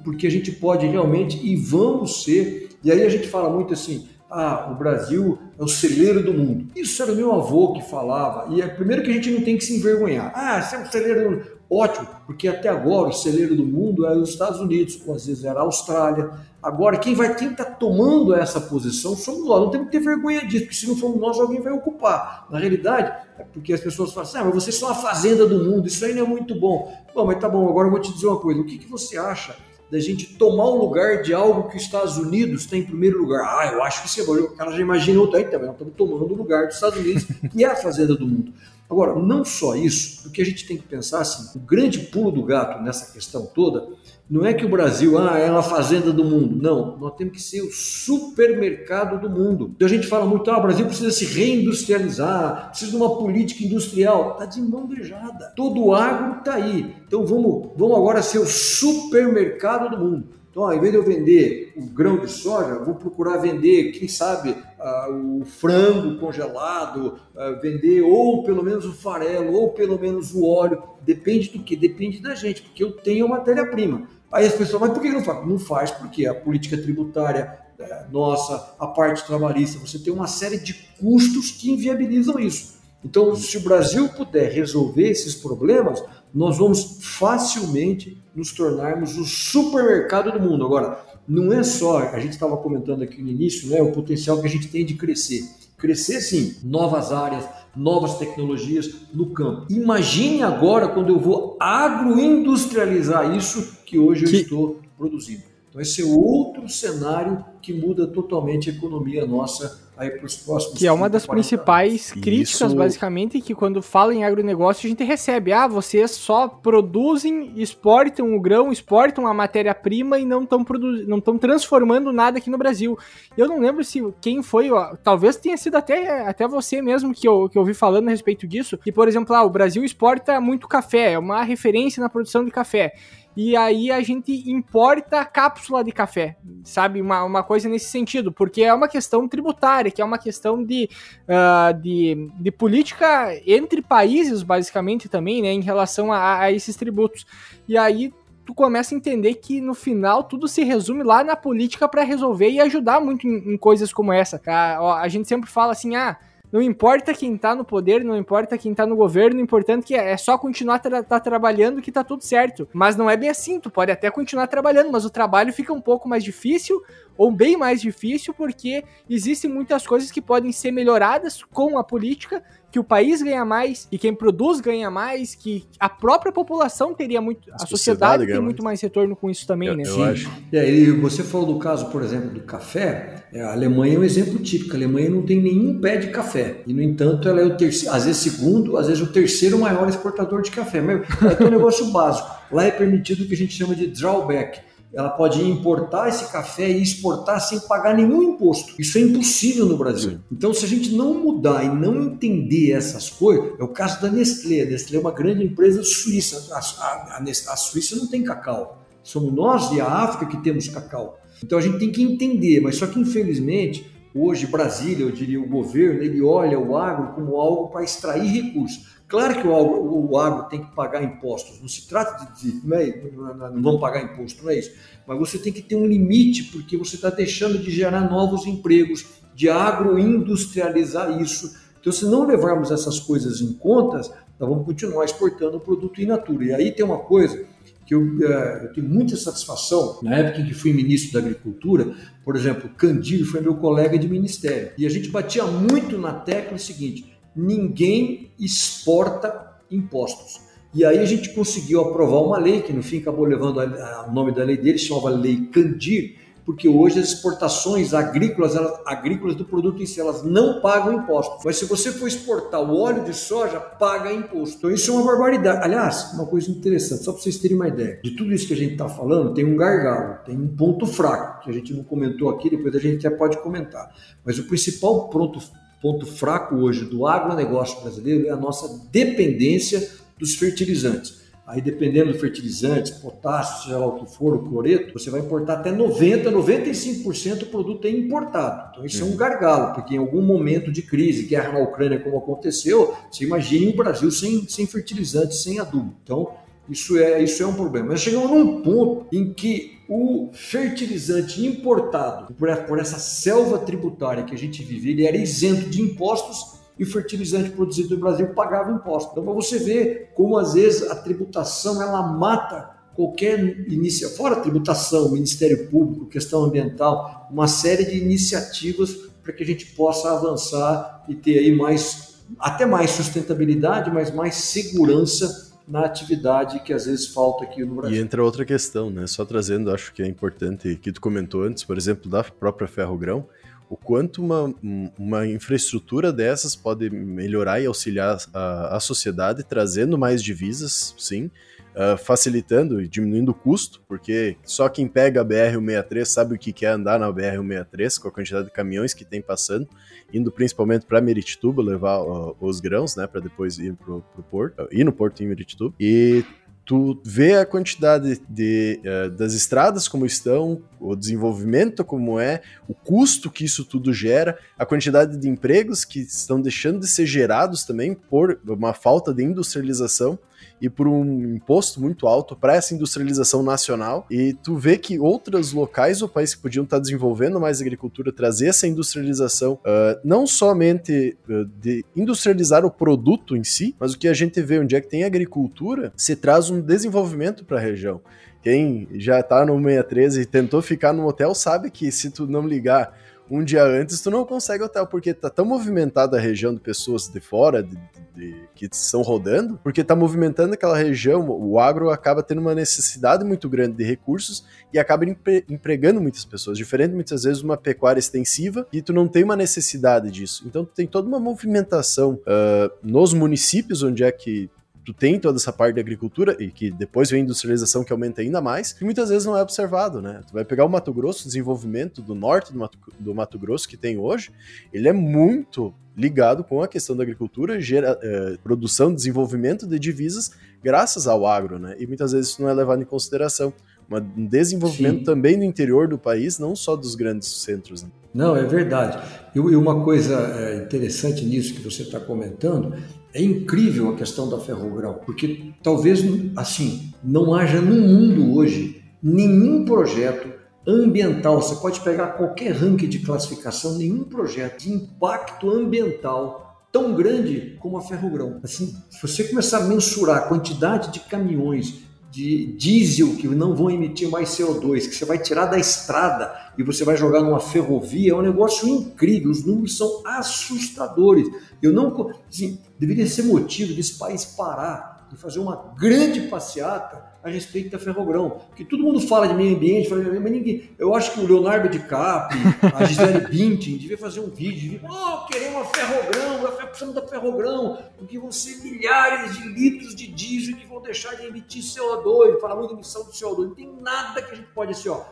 porque a gente pode realmente e vamos ser. E aí a gente fala muito assim: ah, o Brasil é o celeiro do mundo. Isso era o meu avô que falava. E é primeiro que a gente não tem que se envergonhar. Ah, você é o celeiro do mundo. Ótimo, porque até agora o celeiro do mundo é os Estados Unidos, ou às vezes era a Austrália. Agora, quem vai quem está tomando essa posição somos nós. Não temos que ter vergonha disso, porque se não formos nós, alguém vai ocupar. Na realidade, é porque as pessoas falam assim: ah, mas vocês são a fazenda do mundo, isso aí não é muito bom. Bom, mas tá bom, agora eu vou te dizer uma coisa: o que, que você acha da gente tomar o lugar de algo que os Estados Unidos tem em primeiro lugar. Ah, eu acho que isso é bom. O cara já imagina outra aí também. Nós estamos tomando o lugar dos Estados Unidos, que é a fazenda do mundo. Agora, não só isso, o que a gente tem que pensar assim, o grande pulo do gato nessa questão toda não é que o Brasil ah, é uma fazenda do mundo. Não, nós temos que ser o supermercado do mundo. Então a gente fala muito, ah, o Brasil precisa se reindustrializar, precisa de uma política industrial. Está de mão beijada. Todo o agro está aí. Então vamos, vamos agora ser o supermercado do mundo. Então, ao invés de eu vender o grão de soja, vou procurar vender, quem sabe, uh, o frango congelado, uh, vender ou pelo menos o farelo, ou pelo menos o óleo. Depende do que? Depende da gente, porque eu tenho matéria-prima. Aí as pessoas, mas por que não faz? Não faz porque a política tributária é, nossa, a parte trabalhista, você tem uma série de custos que inviabilizam isso. Então, se o Brasil puder resolver esses problemas, nós vamos facilmente nos tornarmos o supermercado do mundo. Agora, não é só, a gente estava comentando aqui no início, né, o potencial que a gente tem de crescer. Crescer, sim, novas áreas, novas tecnologias no campo. Imagine agora quando eu vou agroindustrializar isso que hoje que... eu estou produzindo. Então, esse é outro cenário que muda totalmente a economia nossa aí para os próximos. Que é uma das principais anos. críticas, Isso. basicamente, que quando fala em agronegócio a gente recebe. Ah, vocês só produzem, exportam o grão, exportam a matéria-prima e não estão não estão transformando nada aqui no Brasil. Eu não lembro se quem foi, ó, talvez tenha sido até, até você mesmo que eu, que eu ouvi falando a respeito disso, que, por exemplo, ah, o Brasil exporta muito café, é uma referência na produção de café e aí a gente importa cápsula de café, sabe? Uma, uma coisa nesse sentido, porque é uma questão tributária, que é uma questão de, uh, de, de política entre países, basicamente, também, né? Em relação a, a esses tributos. E aí tu começa a entender que no final tudo se resume lá na política para resolver e ajudar muito em, em coisas como essa. A, a gente sempre fala assim, ah não importa quem tá no poder, não importa quem tá no governo, o importante é é só continuar tra tá trabalhando que tá tudo certo. Mas não é bem assim, tu pode até continuar trabalhando, mas o trabalho fica um pouco mais difícil ou bem mais difícil porque existem muitas coisas que podem ser melhoradas com a política que o país ganha mais e quem produz ganha mais, que a própria população teria muito, a, a sociedade, sociedade tem muito mais retorno com isso também, eu, né? Eu Sim. acho. É, e você falou do caso, por exemplo, do café. É, a Alemanha é um exemplo típico. A Alemanha não tem nenhum pé de café e, no entanto, ela é o terceiro, às vezes segundo, às vezes o terceiro maior exportador de café. Mas é um negócio [LAUGHS] básico. Lá é permitido o que a gente chama de drawback ela pode importar esse café e exportar sem pagar nenhum imposto. Isso é impossível no Brasil. Sim. Então, se a gente não mudar e não entender essas coisas, é o caso da Nestlé. A Nestlé é uma grande empresa suíça. A, a, a, a Suíça não tem cacau. Somos nós e a África que temos cacau. Então a gente tem que entender, mas só que infelizmente hoje Brasília, eu diria o governo, ele olha o agro como algo para extrair recursos. Claro que o agro, o agro, tem que pagar impostos, não se trata de, de não, é, não vamos pagar imposto, não é isso. Mas você tem que ter um limite, porque você está deixando de gerar novos empregos, de agroindustrializar isso. Então, se não levarmos essas coisas em conta, nós vamos continuar exportando o produto in natura. E aí tem uma coisa que eu, é, eu, tenho muita satisfação, na época em que fui ministro da Agricultura, por exemplo, Candilho foi meu colega de ministério, e a gente batia muito na tecla seguinte, ninguém exporta impostos. E aí a gente conseguiu aprovar uma lei, que no fim acabou levando o nome da lei dele, chamava Lei Candir, porque hoje as exportações agrícolas, elas, agrícolas do produto em si, elas não pagam imposto. Mas se você for exportar o óleo de soja, paga imposto. Então isso é uma barbaridade. Aliás, uma coisa interessante, só para vocês terem uma ideia, de tudo isso que a gente está falando, tem um gargalo, tem um ponto fraco, que a gente não comentou aqui, depois a gente até pode comentar. Mas o principal ponto, ponto fraco hoje do agronegócio brasileiro é a nossa dependência dos fertilizantes. Aí, dependendo do fertilizante, potássio, seja lá o que for, o cloreto, você vai importar até 90%, 95% do produto é importado. Então, isso uhum. é um uhum. gargalo, porque em algum momento de crise, guerra na Ucrânia, como aconteceu, você imagine o Brasil sem, sem fertilizante, sem adubo. Então, isso é, isso é um problema. Mas chegamos num ponto em que o fertilizante importado por, por essa selva tributária que a gente vive, ele era isento de impostos e fertilizante produzido no Brasil pagava imposto. Então, para você ver como às vezes a tributação ela mata qualquer iniciativa, fora tributação, Ministério Público, questão ambiental, uma série de iniciativas para que a gente possa avançar e ter aí mais, até mais sustentabilidade, mas mais segurança na atividade que às vezes falta aqui no Brasil. E entra outra questão, né? Só trazendo, acho que é importante, que tu comentou antes, por exemplo, da própria Ferrogrão, o quanto uma, uma infraestrutura dessas pode melhorar e auxiliar a, a sociedade, trazendo mais divisas, sim, uh, facilitando e diminuindo o custo, porque só quem pega a BR-163 sabe o que é andar na BR-163, com a quantidade de caminhões que tem passando, indo principalmente para Meritituba levar uh, os grãos, né, para depois ir para o porto, uh, ir no porto em Meritituba. E tu vê a quantidade de, uh, das estradas como estão, o desenvolvimento como é, o custo que isso tudo gera, a quantidade de empregos que estão deixando de ser gerados também por uma falta de industrialização e por um imposto muito alto para essa industrialização nacional. E tu vê que outros locais do país que podiam estar desenvolvendo mais agricultura, trazer essa industrialização, uh, não somente uh, de industrializar o produto em si, mas o que a gente vê onde é que tem agricultura, se traz um desenvolvimento para a região. Quem já está no 613 e tentou ficar no hotel sabe que se tu não ligar um dia antes, tu não consegue hotel, porque tá tão movimentada a região de pessoas de fora, de, de, de, que estão rodando, porque tá movimentando aquela região, o agro acaba tendo uma necessidade muito grande de recursos e acaba empre, empregando muitas pessoas, diferente muitas vezes uma pecuária extensiva e tu não tem uma necessidade disso. Então tu tem toda uma movimentação uh, nos municípios onde é que tu tem toda essa parte da agricultura e que depois vem a industrialização que aumenta ainda mais, e muitas vezes não é observado, né? Tu vai pegar o Mato Grosso, o desenvolvimento do norte do Mato, do Mato Grosso que tem hoje, ele é muito ligado com a questão da agricultura, gera, eh, produção, desenvolvimento de divisas graças ao agro, né? E muitas vezes isso não é levado em consideração. Um desenvolvimento Sim. também no interior do país, não só dos grandes centros. Né? Não, é verdade. E uma coisa eh, interessante nisso que você está comentando é incrível a questão da ferrogrão, porque talvez, assim, não haja no mundo hoje nenhum projeto ambiental, você pode pegar qualquer ranking de classificação, nenhum projeto de impacto ambiental tão grande como a ferrogrão. Assim, se você começar a mensurar a quantidade de caminhões de diesel que não vão emitir mais CO2, que você vai tirar da estrada e você vai jogar numa ferrovia, é um negócio incrível, os números são assustadores. Eu não, assim, deveria ser motivo desse país parar e fazer uma grande passeata a respeito da Ferrogrão. Porque todo mundo fala de meio ambiente, fala, mas ninguém. Eu acho que o Leonardo DiCaprio, a Gisele [LAUGHS] Bündchen, devia fazer um vídeo, de, oh, queremos uma Ferrogrão, precisamos da Ferrogrão, porque vão ser milhares de litros de diesel que vão deixar de emitir CO2, fala muito de emissão de CO2, não tem nada que a gente pode, assim, ó,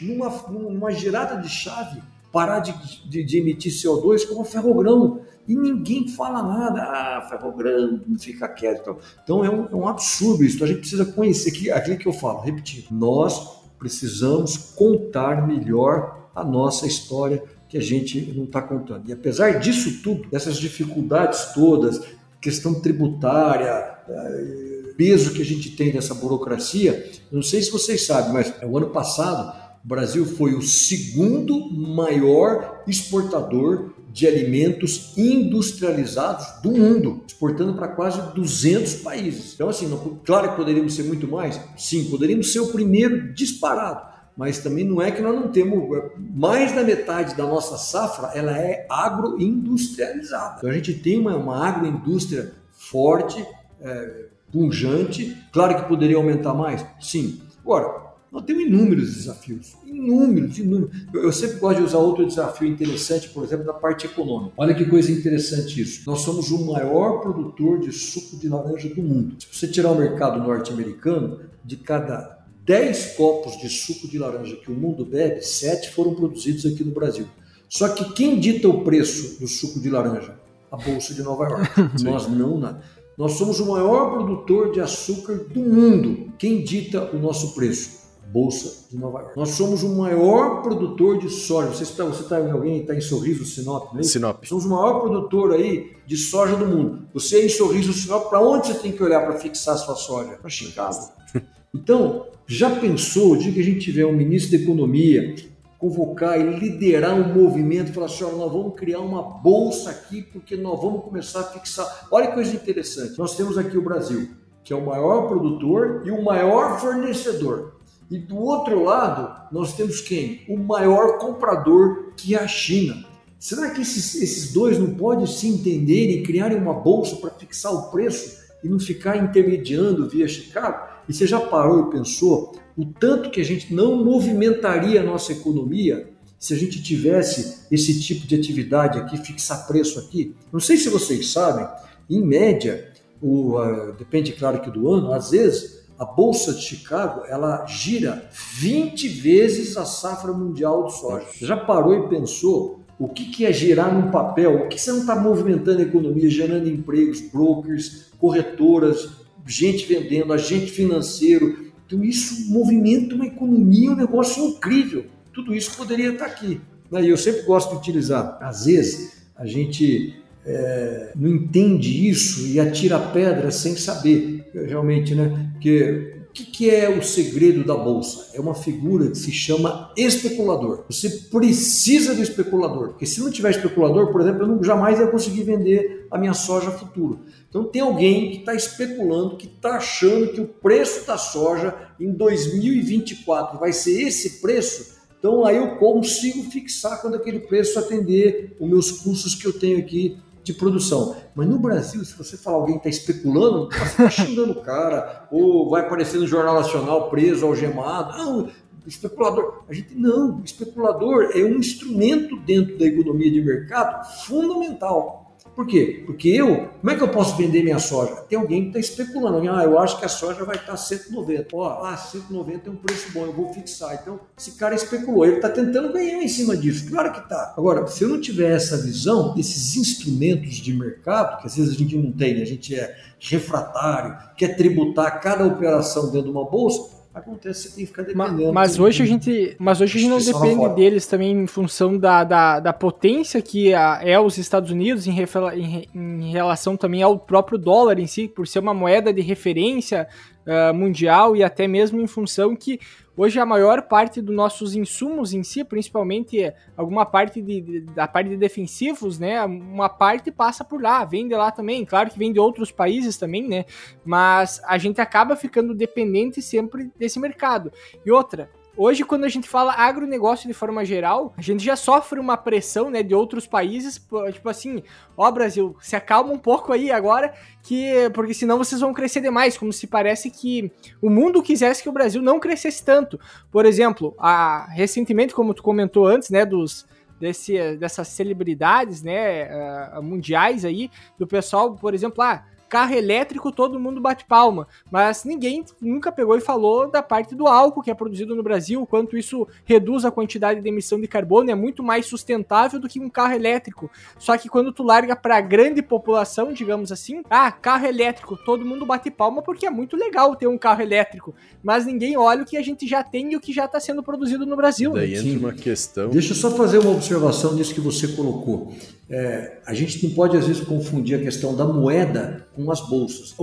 numa, numa girada de chave, parar de, de, de emitir CO2 como a Ferrogrão e ninguém fala nada. Ah, ferrogrão, fica quieto. Então, então é, um, é um absurdo isso. Então, a gente precisa conhecer aqui, aquilo que eu falo, repetindo. Nós precisamos contar melhor a nossa história que a gente não está contando. E apesar disso tudo, dessas dificuldades todas, questão tributária, eh, peso que a gente tem dessa burocracia, não sei se vocês sabem, mas o ano passado o Brasil foi o segundo maior exportador de alimentos industrializados do mundo, exportando para quase 200 países. Então, assim, não, claro que poderíamos ser muito mais, sim, poderíamos ser o primeiro disparado, mas também não é que nós não temos é, mais da metade da nossa safra, ela é agroindustrializada. Então a gente tem uma, uma agroindústria forte, é. Claro que poderia aumentar mais, sim. Agora, nós temos inúmeros desafios, inúmeros, inúmeros. Eu, sempre gosto de usar outro desafio interessante, por exemplo, na parte econômica. Olha que coisa interessante isso. Nós somos o maior produtor de suco de laranja do mundo. Se você tirar o mercado norte-americano, de cada 10 copos de suco de laranja que o mundo bebe, 7 foram produzidos aqui no Brasil. Só que quem dita o preço do suco de laranja? A Bolsa de Nova York. [LAUGHS] Nós não, nada. Nós somos o maior produtor de açúcar do mundo. Quem dita o nosso preço? Bolsa de Nova York. Nós somos o maior produtor de soja. Você está, você está alguém está em Sorriso, Sinop, não é? Sinop. Somos o maior produtor aí de soja do mundo. Você é em Sorriso, Sinop, para onde você tem que olhar para fixar a sua soja? Para Chicago. [LAUGHS] Então, já pensou o dia que a gente tiver um ministro da Economia convocar e liderar um movimento, falar assim, olha, nós vamos criar uma bolsa aqui porque nós vamos começar a fixar. Olha que coisa interessante. Nós temos aqui o Brasil, que é o maior produtor e o maior fornecedor. E do outro lado, nós temos quem? O maior comprador, que é a China. Será que esses, esses dois não podem se entender e criarem uma bolsa para fixar o preço e não ficar intermediando via Chicago? E você já parou e pensou o tanto que a gente não movimentaria a nossa economia se a gente tivesse esse tipo de atividade aqui, fixar preço aqui? Não sei se vocês sabem, em média, o, uh, depende, claro, que do ano, às vezes a Bolsa de Chicago ela gira 20 vezes a safra mundial de soja. Já parou e pensou o que, que é girar num papel? O que você não está movimentando a economia, gerando empregos, brokers, corretoras, gente vendendo, agente financeiro. Então isso movimenta uma economia, um negócio incrível. Tudo isso poderia estar aqui. Né? E eu sempre gosto de utilizar. Às vezes a gente é, não entende isso e atira pedra sem saber realmente, né? Que o que, que é o segredo da bolsa? É uma figura que se chama especulador. Você precisa do especulador, porque se não tiver especulador, por exemplo, eu jamais ia conseguir vender a minha soja futuro. Então tem alguém que está especulando, que está achando que o preço da soja em 2024 vai ser esse preço. Então aí eu consigo fixar quando aquele preço atender os meus custos que eu tenho aqui de produção. Mas no Brasil, se você falar alguém está especulando, você está xingando o cara, [LAUGHS] ou vai aparecer no Jornal Nacional preso, algemado. Não, especulador. A gente não, especulador é um instrumento dentro da economia de mercado fundamental. Por quê? Porque eu, como é que eu posso vender minha soja? Tem alguém que está especulando. Ah, eu acho que a soja vai estar 190. Ó, ah, 190 é um preço bom, eu vou fixar. Então, esse cara especulou, ele está tentando ganhar em cima disso. Claro que está. Agora, se eu não tiver essa visão, esses instrumentos de mercado, que às vezes a gente não tem, a gente é refratário, quer tributar cada operação dentro de uma bolsa, acontece, você tem que ficar dependendo. Mas, hoje a gente, mas hoje a gente não depende deles também em função da, da, da potência que a, é os Estados Unidos em, em, em, relação também ao próprio dólar em si, por ser uma moeda de referência uh, mundial e até mesmo em função que Hoje a maior parte dos nossos insumos em si, principalmente alguma parte de, da parte de defensivos, né? Uma parte passa por lá, vem de lá também. Claro que vem de outros países também, né? Mas a gente acaba ficando dependente sempre desse mercado. E outra, Hoje, quando a gente fala agronegócio de forma geral, a gente já sofre uma pressão, né, de outros países, tipo assim, ó Brasil, se acalma um pouco aí agora, que porque senão vocês vão crescer demais, como se parece que o mundo quisesse que o Brasil não crescesse tanto. Por exemplo, a, recentemente, como tu comentou antes, né, dos desse, dessas celebridades, né, uh, mundiais aí, do pessoal, por exemplo, ah, carro elétrico todo mundo bate palma, mas ninguém nunca pegou e falou da parte do álcool que é produzido no Brasil, quanto isso reduz a quantidade de emissão de carbono, é muito mais sustentável do que um carro elétrico. Só que quando tu larga para a grande população, digamos assim, ah, carro elétrico, todo mundo bate palma porque é muito legal ter um carro elétrico, mas ninguém olha o que a gente já tem e o que já está sendo produzido no Brasil. Daí né? entra uma questão. Deixa eu só fazer uma observação nisso que você colocou. É, a gente não pode, às vezes, confundir a questão da moeda com as bolsas.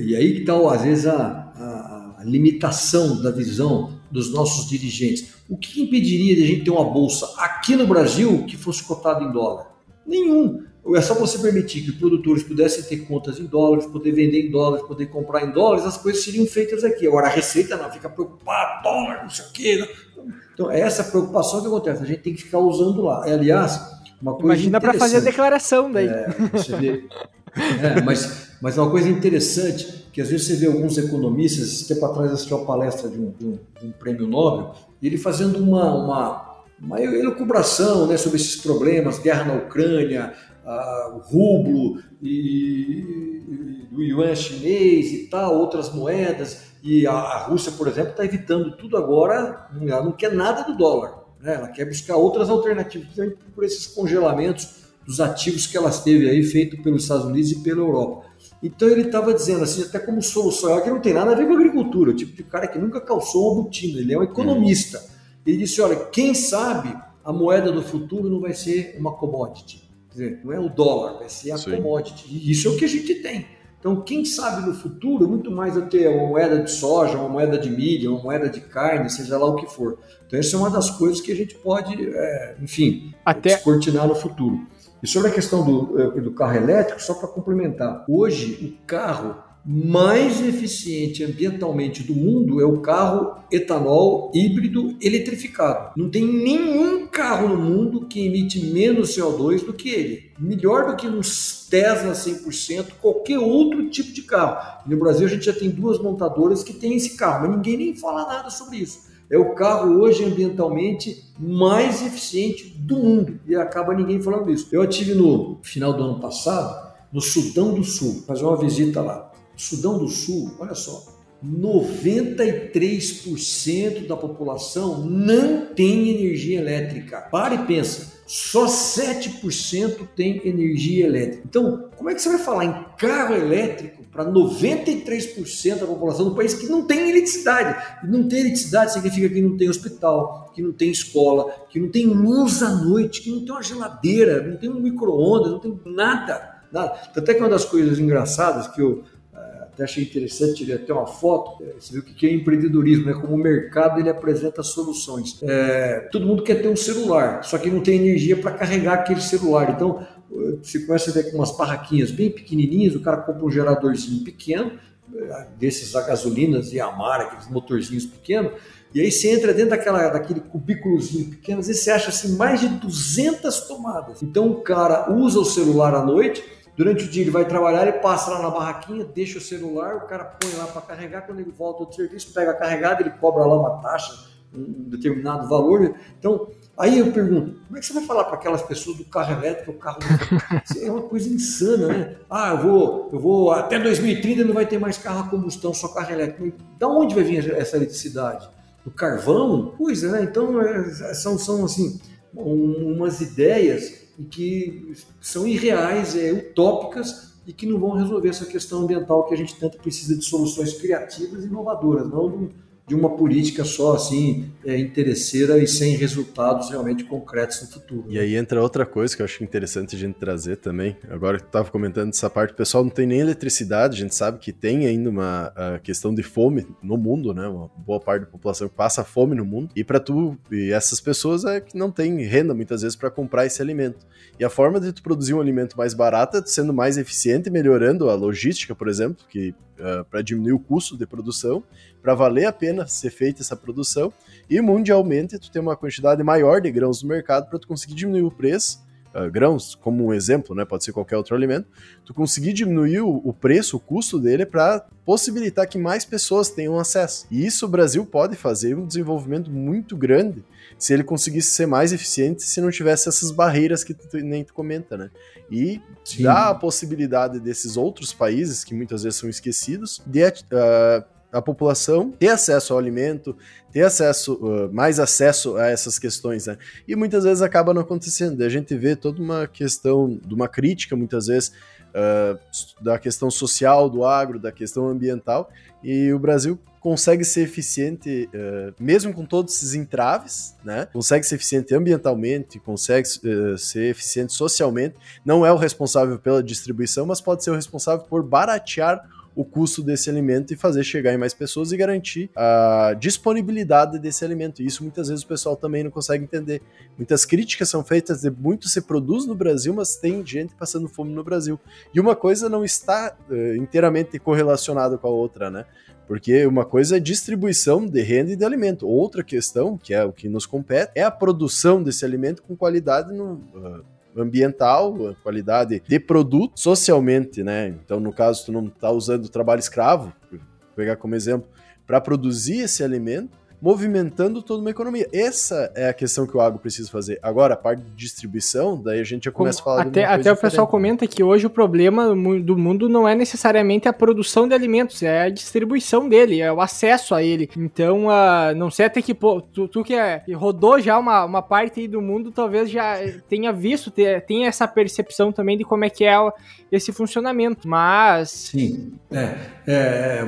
E aí que está, às vezes, a, a, a, limitação da visão dos nossos dirigentes. O que impediria de a gente ter uma bolsa aqui no Brasil que fosse cotada em dólar? Nenhum. É só você permitir que produtores pudessem ter contas em dólares, poder vender em dólares, poder comprar em dólares, as coisas seriam feitas aqui. Agora a Receita não, fica preocupada, dólar, não sei o quê. Então, é essa preocupação que acontece. A gente tem que ficar usando lá. Aliás, Imagina para fazer a declaração daí. É. É, mas, mas uma coisa interessante, que às vezes você vê alguns economistas, esse tempo atrás assistiu a palestra de um, de um, de um prêmio Nobel, e ele fazendo uma, uma, uma elucubração né, sobre esses problemas, guerra na Ucrânia, o rublo e, e, o yuan chinês e tal, outras moedas, e a, a Rússia, por exemplo, está evitando tudo agora, ela não quer nada do dólar, né? ela quer buscar outras alternativas, por esses congelamentos dos ativos que ela teve aí, feito pelos Estados Unidos e pela Europa. Então ele estava dizendo assim, até como solução, que não tem nada a ver com agricultura, o tipo de cara que nunca calçou uma botina, ele é um economista. Ele disse, olha, quem sabe a moeda do futuro não vai ser uma commodity, Quer dizer, não é o dólar, vai ser a Sim. commodity. E isso é o que a gente tem. Então, quem sabe no futuro, muito mais eu ter uma moeda de soja, uma moeda de milho, uma moeda de carne, seja lá o que for. Então, essa é uma das coisas que a gente pode, é, enfim, Até... descortinar no futuro. E sobre a questão do, eh, do carro elétrico, só para complementar, hoje o carro mais eficiente ambientalmente do mundo é o carro etanol híbrido eletrificado. Não tem nenhum carro no mundo que emite menos CO2 do que ele. Melhor do que uns Tesla 100%, qualquer outro tipo de carro. No Brasil a gente já tem duas montadoras que têm esse carro, mas ninguém nem fala nada sobre isso. É o carro hoje ambientalmente mais eficiente do mundo e acaba ninguém falando isso. Eu estive no final do ano passado no Sudão do Sul, fazer uma visita lá. Sudão do Sul, olha só, 93% da população não tem energia elétrica. Para e pensa, só 7% tem energia elétrica. Então, como é que você vai falar em carro elétrico para 93% da população do país que não tem eletricidade? Não tem eletricidade significa que não tem hospital, que não tem escola, que não tem luz à noite, que não tem uma geladeira, não tem um micro-ondas, não tem nada. nada. Até que uma das coisas engraçadas que eu até achei interessante, tirei até uma foto, é, você viu o que é empreendedorismo, né? como o mercado ele apresenta soluções. É, todo mundo quer ter um celular, só que não tem energia para carregar aquele celular. Então, você começa a ver com umas barraquinhas bem pequenininhas, o cara compra um geradorzinho pequeno, é, desses a gasolinas e a Amara, aqueles motorzinhos pequenos, e aí você entra dentro daquela, daquele cubículozinho pequeno, e você acha assim mais de 200 tomadas. Então o cara usa o celular à noite, Durante o dia ele vai trabalhar, ele passa lá na barraquinha, deixa o celular, o cara põe lá para carregar, quando ele volta do serviço, pega a carregada, ele cobra lá uma taxa, um determinado valor. Então, aí eu pergunto, como é que você vai falar para aquelas pessoas do carro elétrico, o carro é uma coisa insana, né? Ah, eu vou, eu vou até 2030 não vai ter mais carro a combustão, só carro elétrico. Da onde vai vir essa eletricidade? Do carvão? Pois é, então é, são, são assim, umas ideias e que são irreais, é, utópicas e que não vão resolver essa questão ambiental que a gente tanto precisa de soluções criativas e inovadoras, não de uma política só assim é, interesseira e sem resultados realmente concretos no futuro. E aí entra outra coisa que eu acho interessante a gente trazer também. Agora que tu estava comentando essa parte, o pessoal não tem nem eletricidade, a gente sabe que tem ainda uma questão de fome no mundo, né? Uma boa parte da população passa fome no mundo. E para tu e essas pessoas é que não tem renda muitas vezes para comprar esse alimento. E a forma de tu produzir um alimento mais barato é sendo mais eficiente, melhorando a logística, por exemplo, que uh, para diminuir o custo de produção, para valer a pena ser feita essa produção, e mundialmente tu tem uma quantidade maior de grãos no mercado para tu conseguir diminuir o preço, uh, grãos, como um exemplo, né, pode ser qualquer outro alimento, tu conseguir diminuir o, o preço, o custo dele para possibilitar que mais pessoas tenham acesso. E isso o Brasil pode fazer um desenvolvimento muito grande se ele conseguisse ser mais eficiente se não tivesse essas barreiras que tu, nem tu comenta, né? E Sim. dá a possibilidade desses outros países, que muitas vezes são esquecidos, de uh, a população ter acesso ao alimento, ter acesso, uh, mais acesso a essas questões, né? E muitas vezes acaba não acontecendo. A gente vê toda uma questão de uma crítica, muitas vezes, uh, da questão social do agro, da questão ambiental, e o Brasil consegue ser eficiente, uh, mesmo com todos esses entraves, né? Consegue ser eficiente ambientalmente, consegue uh, ser eficiente socialmente. Não é o responsável pela distribuição, mas pode ser o responsável por baratear o custo desse alimento e fazer chegar em mais pessoas e garantir a disponibilidade desse alimento. E isso muitas vezes o pessoal também não consegue entender. Muitas críticas são feitas de muito se produz no Brasil, mas tem gente passando fome no Brasil. E uma coisa não está uh, inteiramente correlacionada com a outra, né? Porque uma coisa é distribuição de renda e de alimento. Outra questão, que é o que nos compete, é a produção desse alimento com qualidade no, uh, ambiental, qualidade de produto, socialmente, né? Então, no caso, tu não está usando trabalho escravo, vou pegar como exemplo, para produzir esse alimento, movimentando toda uma economia. Essa é a questão que o agro precisa fazer. Agora, a parte de distribuição, daí a gente já começa Como, a falar até, até o pessoal comenta que hoje o problema do mundo não é necessariamente a produção de alimentos, é a distribuição dele, é o acesso a ele. Então, uh, não sei até que tu, tu que, é, rodou já uma, uma parte aí do mundo, talvez já tenha visto, tenha essa percepção também de como é que é esse funcionamento. Mas. Sim. É, é,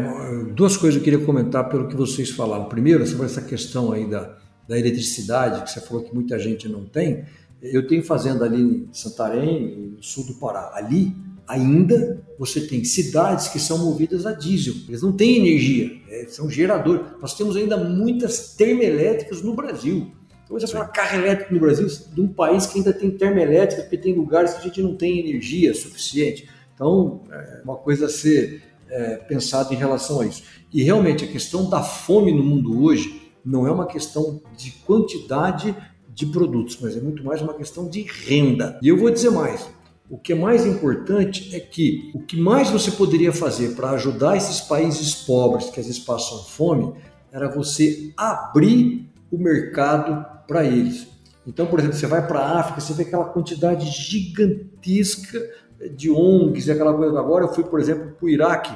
duas coisas eu queria comentar pelo que vocês falaram. Primeiro, sobre essa questão aí da, da eletricidade, que você falou que muita gente não tem. Eu tenho fazenda ali em Santarém, no sul do Pará. Ali, ainda, você tem cidades que são movidas a diesel. Eles não têm energia, é, são geradores. Nós temos ainda muitas termoelétricas no Brasil. Então, você fala carro elétrico no Brasil, de um país que ainda tem termoelétrica, porque tem lugares que a gente não tem energia suficiente. Então, é uma coisa a ser é, pensada em relação a isso. E realmente, a questão da fome no mundo hoje não é uma questão de quantidade de produtos, mas é muito mais uma questão de renda. E eu vou dizer mais. O que é mais importante é que o que mais você poderia fazer para ajudar esses países pobres que às vezes passam fome era você abrir o mercado para eles. Então, por exemplo, você vai para a África, você vê aquela quantidade gigantesca de ONGs e aquela coisa. Agora eu fui, por exemplo, para o Iraque,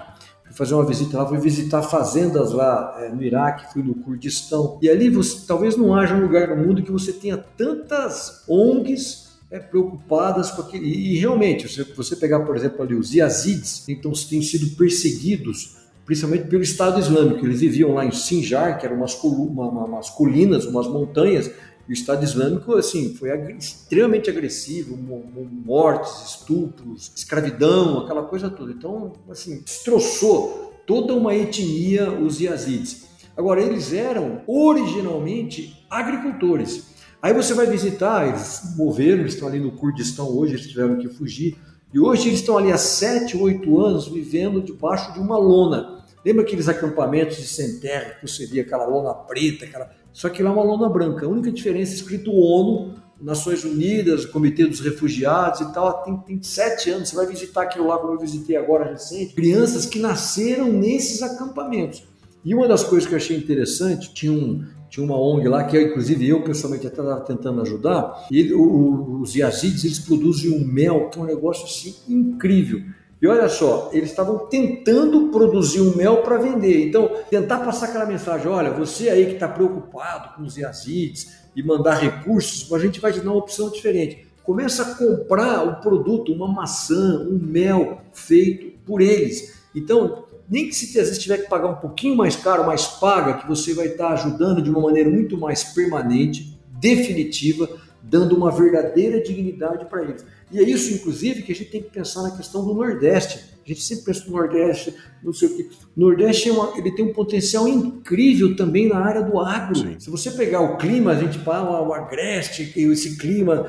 fui fazer uma visita lá, fui visitar fazendas lá é, no Iraque, fui no Kurdistão. E ali você, talvez não haja um lugar no mundo que você tenha tantas ONGs é, preocupadas com aquele. E, e realmente, você, você pegar, por exemplo, ali os Yazidis, então têm sido perseguidos principalmente pelo Estado Islâmico. Eles viviam lá em Sinjar, que eram umas, uma, umas colinas, umas montanhas, o Estado Islâmico, assim, foi ag extremamente agressivo, mortes, estupros, escravidão, aquela coisa toda. Então, assim, destroçou toda uma etnia os Yazidis. Agora, eles eram originalmente agricultores. Aí você vai visitar, eles moveram, eles estão ali no Kurdistão hoje, eles tiveram que fugir. E hoje eles estão ali há 7, 8 anos vivendo debaixo de uma lona. Lembra aqueles acampamentos de sem terra que via aquela lona preta, aquela... só que lá é uma lona branca. A única diferença é escrito ONU, Nações Unidas, Comitê dos Refugiados e tal. Tem, tem sete anos. Você vai visitar aquilo lá como eu visitei agora recente. Crianças que nasceram nesses acampamentos. E uma das coisas que eu achei interessante, tinha, um, tinha uma ONG lá, que eu, inclusive eu pessoalmente até estava tentando ajudar, e o, os Yazidis eles produzem um mel, que é um negócio assim incrível. E olha só, eles estavam tentando produzir um mel para vender. Então, tentar passar aquela mensagem: olha, você aí que está preocupado com os Yazidis e mandar recursos, a gente vai te dar uma opção diferente. Começa a comprar o produto, uma maçã, um mel feito por eles. Então, nem que se às vezes tiver que pagar um pouquinho mais caro, mas paga, que você vai estar ajudando de uma maneira muito mais permanente, definitiva, dando uma verdadeira dignidade para eles. E é isso, inclusive, que a gente tem que pensar na questão do Nordeste. A gente sempre pensa no Nordeste, não sei o quê. O Nordeste é uma, ele tem um potencial incrível também na área do agro. Sim. Se você pegar o clima, a gente fala o agreste, esse clima.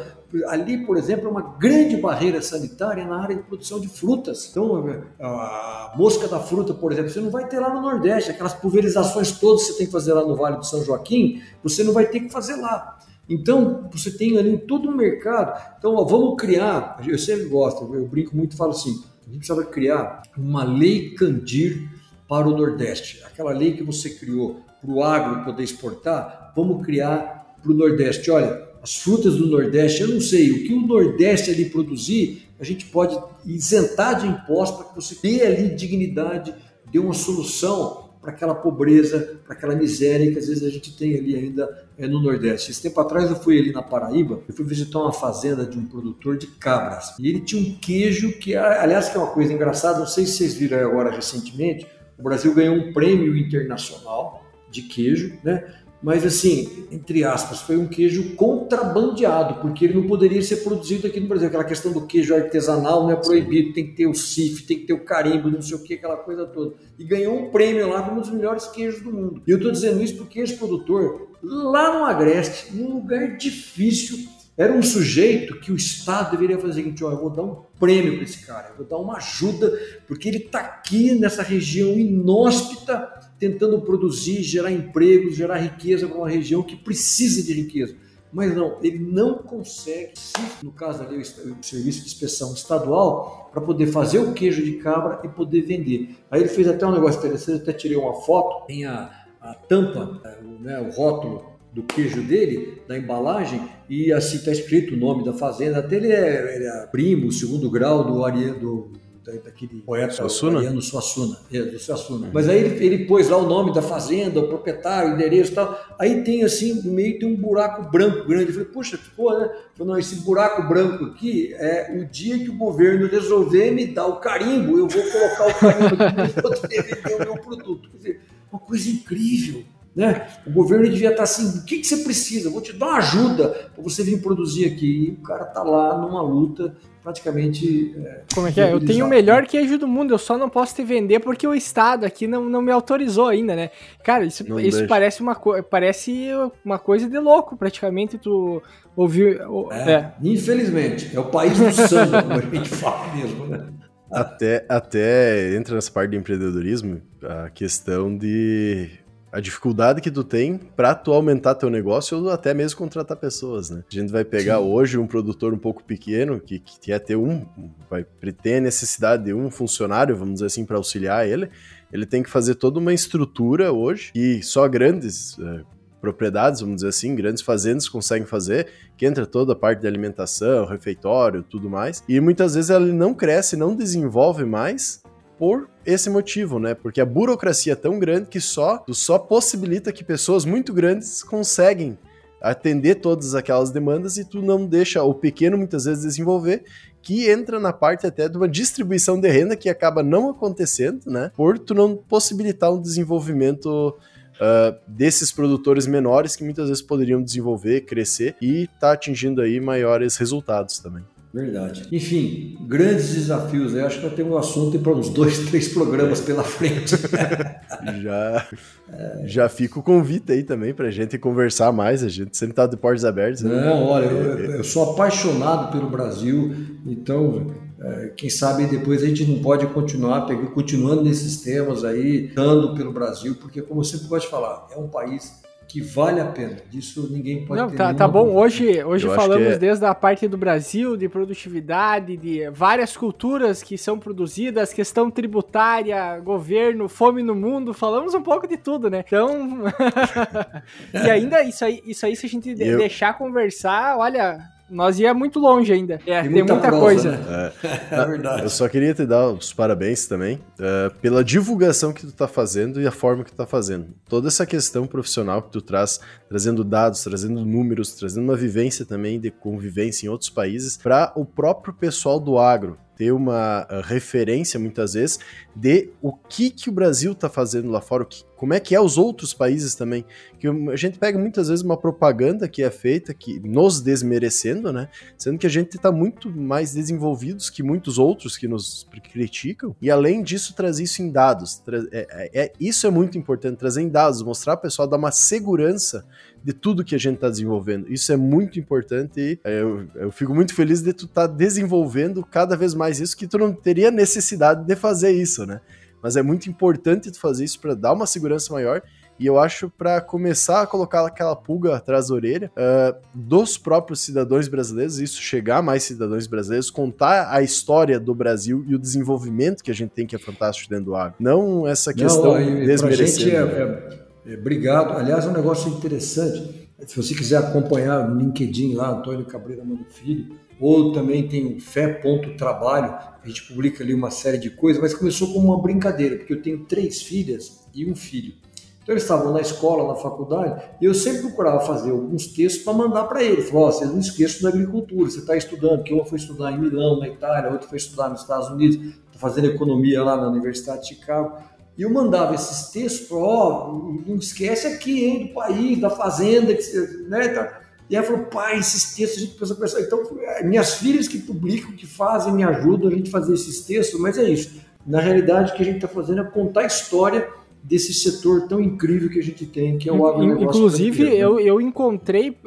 Ali, por exemplo, é uma grande barreira sanitária na área de produção de frutas. Então, a mosca da fruta, por exemplo, você não vai ter lá no Nordeste. Aquelas pulverizações todas que você tem que fazer lá no Vale do São Joaquim, você não vai ter que fazer lá. Então, você tem ali todo um mercado. Então, ó, vamos criar, eu sempre gosto, eu brinco muito e falo assim, a gente precisava criar uma lei Candir para o Nordeste. Aquela lei que você criou para o agro poder exportar, vamos criar para o Nordeste. Olha, as frutas do Nordeste, eu não sei, o que o Nordeste ali produzir, a gente pode isentar de impostos para que você dê ali dignidade, dê uma solução para aquela pobreza, para aquela miséria que às vezes a gente tem ali ainda é, no Nordeste. Esse tempo atrás eu fui ali na Paraíba, eu fui visitar uma fazenda de um produtor de cabras. E ele tinha um queijo que, aliás, que é uma coisa engraçada, não sei se vocês viram agora recentemente, o Brasil ganhou um prêmio internacional de queijo, né? Mas assim, entre aspas, foi um queijo contrabandeado, porque ele não poderia ser produzido aqui no Brasil. Aquela questão do queijo artesanal não é proibido, tem que ter o CIF, tem que ter o carimbo, não sei o que, aquela coisa toda. E ganhou um prêmio lá como um dos melhores queijos do mundo. E eu estou dizendo isso porque esse produtor, lá no Agreste, num lugar difícil, era um sujeito que o Estado deveria fazer o seguinte: ó, eu vou dar um prêmio para esse cara, eu vou dar uma ajuda, porque ele está aqui nessa região inóspita tentando produzir, gerar empregos, gerar riqueza para uma região que precisa de riqueza. Mas não, ele não consegue, no caso ali, o serviço de inspeção estadual, para poder fazer o queijo de cabra e poder vender. Aí ele fez até um negócio interessante, até tirei uma foto, tem a, a tampa, é, né, o rótulo do queijo dele, da embalagem, e assim está escrito o nome da fazenda. Até ele é, ele é primo, segundo grau do, do daquele poeta Suassuna? Ariano Suassuna. É, do Suassuna. Mas aí ele, ele, pôs lá o nome da fazenda, o proprietário, o endereço e tal. Aí tem assim, no meio tem um buraco branco grande. Eu falei, puxa, ficou, né? Falei, não, esse buraco branco aqui é o dia que o governo resolver me dar o carimbo, eu vou colocar o carimbo aqui [LAUGHS] para poder vender o meu produto. Quer dizer, uma coisa incrível. Né? O governo devia estar assim: o que, que você precisa? Eu vou te dar uma ajuda para você vir produzir aqui. E o cara está lá numa luta praticamente. É, Como é que é? Eu tenho o melhor queijo do mundo, eu só não posso te vender porque o Estado aqui não, não me autorizou ainda, né? Cara, isso, isso parece, uma parece uma coisa de louco, praticamente. Tu ouviu. É, é. Infelizmente, é o país do samba, como a gente fala mesmo, né? Até, até entra nessa parte do empreendedorismo a questão de a dificuldade que tu tem para tu aumentar teu negócio ou até mesmo contratar pessoas, né? A gente vai pegar Sim. hoje um produtor um pouco pequeno que, que quer ter um, vai ter a necessidade de um funcionário, vamos dizer assim, para auxiliar ele. Ele tem que fazer toda uma estrutura hoje e só grandes é, propriedades, vamos dizer assim, grandes fazendas conseguem fazer, que entra toda a parte de alimentação, refeitório, tudo mais. E muitas vezes ele não cresce, não desenvolve mais por esse motivo, né? Porque a burocracia é tão grande que só, só possibilita que pessoas muito grandes conseguem atender todas aquelas demandas e tu não deixa o pequeno muitas vezes desenvolver, que entra na parte até de uma distribuição de renda que acaba não acontecendo, né? Por tu não possibilitar um desenvolvimento uh, desses produtores menores que muitas vezes poderiam desenvolver, crescer e tá atingindo aí maiores resultados também. Verdade. Enfim, grandes desafios. Eu acho que eu tenho um assunto para uns dois, [LAUGHS] três programas pela frente. [LAUGHS] já, é. já fica o convite aí também para a gente conversar mais. A gente sempre está de portas abertas. Né? Não, olha, eu, eu, sou apaixonado pelo Brasil, então é, quem sabe depois a gente não pode continuar continuando nesses temas aí, dando pelo Brasil, porque como eu sempre gosto de falar, é um país que vale a pena. Disso ninguém pode Não, tá, tá bom. Hoje, hoje falamos é... desde a parte do Brasil, de produtividade, de várias culturas que são produzidas, questão tributária, governo, fome no mundo, falamos um pouco de tudo, né? Então. [LAUGHS] e ainda isso aí, isso aí, se a gente Eu... deixar conversar, olha, nós ia muito longe ainda. É, tem, muita, muita prosa, coisa. Né? É. [LAUGHS] é. verdade. Eu só queria te dar os parabéns também uh, pela divulgação que tu tá fazendo e a forma que tu tá fazendo. Toda essa questão profissional que tu traz, trazendo dados, trazendo números, trazendo uma vivência também de convivência em outros países para o próprio pessoal do agro ter uma uh, referência muitas vezes de o que que o Brasil está fazendo lá fora, o que, como é que é os outros países também. Que a gente pega muitas vezes uma propaganda que é feita que nos desmerecendo, né? Sendo que a gente está muito mais desenvolvidos que muitos outros que nos criticam. E além disso, trazer isso em dados. É, é, é, isso é muito importante, trazer em dados, mostrar ao pessoal, dar uma segurança de tudo que a gente está desenvolvendo. Isso é muito importante e é, eu, eu fico muito feliz de tu estar tá desenvolvendo cada vez mais isso, que tu não teria necessidade de fazer isso, né? Mas é muito importante tu fazer isso para dar uma segurança maior e eu acho para começar a colocar aquela pulga atrás da orelha uh, dos próprios cidadãos brasileiros, isso chegar a mais cidadãos brasileiros, contar a história do Brasil e o desenvolvimento que a gente tem que é fantástico dentro do agro. Não essa questão Não, desmerecendo. É, é, é, obrigado. Aliás, é um negócio interessante. Se você quiser acompanhar no LinkedIn lá, Antônio Cabreira Mano Filho, ou também tem o Fé.trabalho, a gente publica ali uma série de coisas, mas começou como uma brincadeira, porque eu tenho três filhas e um filho. Então eles estavam na escola, na faculdade, e eu sempre procurava fazer alguns textos para mandar para eles. Falei, oh, vocês não esqueçam da agricultura, você está estudando, porque uma foi estudar em Milão, na Itália, outra foi estudar nos Estados Unidos, está fazendo economia lá na Universidade de Chicago. E eu mandava esses textos, ó, oh, não esquece aqui, hein, do país, da fazenda, que né, tá. E ela falou, pai, esses textos a gente precisa pensar. Então, é, minhas filhas que publicam, que fazem, me ajudam a gente fazer esses textos, mas é isso. Na realidade, o que a gente está fazendo é contar a história desse setor tão incrível que a gente tem, que é o agronegócio. Inclusive, né? eu, eu encontrei,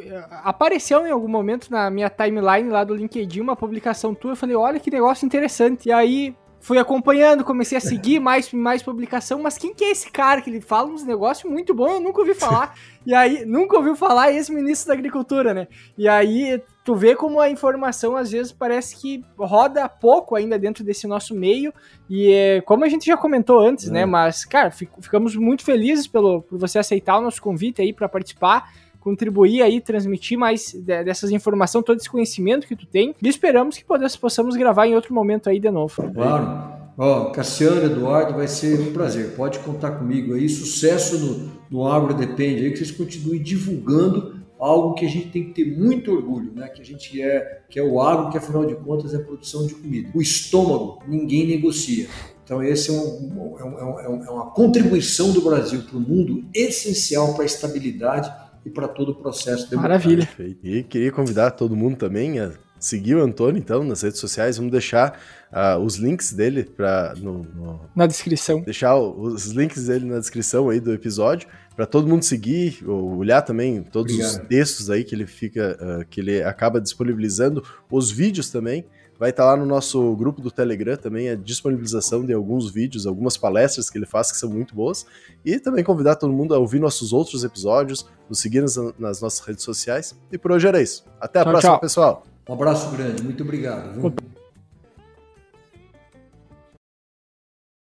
apareceu em algum momento na minha timeline lá do LinkedIn uma publicação tua, eu falei, olha que negócio interessante. E aí fui acompanhando, comecei a seguir [LAUGHS] mais mais publicação, mas quem que é esse cara que ele fala uns negócios muito bons, eu nunca ouvi falar. [LAUGHS] e aí, nunca ouviu falar esse ministro da Agricultura, né? E aí tu vê como a informação às vezes parece que roda pouco ainda dentro desse nosso meio e é, como a gente já comentou antes, né, é. né? Mas cara, fico, ficamos muito felizes pelo por você aceitar o nosso convite aí para participar, contribuir aí, transmitir mais de, dessas informações, todo esse conhecimento que tu tem e esperamos que possamos gravar em outro momento aí de novo. Claro. Ó, Cassiano, Eduardo, vai ser um prazer. Pode contar comigo aí. Sucesso no, no Agro Depende aí, que vocês continuem divulgando algo que a gente tem que ter muito orgulho, né? que a gente é, que é o agro, que afinal de contas é a produção de comida. O estômago, ninguém negocia. Então, esse é, um, é, um, é, um, é uma contribuição do Brasil para o mundo essencial para a estabilidade e para todo o processo democrático. Maravilha. E queria convidar todo mundo também a seguir o Antônio, então, nas redes sociais. Vamos deixar uh, os links dele pra, no, no, na descrição. Deixar os links dele na descrição aí do episódio para todo mundo seguir, olhar também todos Obrigado. os textos aí que ele fica, uh, que ele acaba disponibilizando, os vídeos também. Vai estar tá lá no nosso grupo do Telegram também a disponibilização de alguns vídeos, algumas palestras que ele faz que são muito boas. E também convidar todo mundo a ouvir nossos outros episódios, nos seguir nas, nas nossas redes sociais. E por hoje era isso. Até a tchau, próxima, tchau. pessoal. Um abraço grande, muito obrigado. Viu?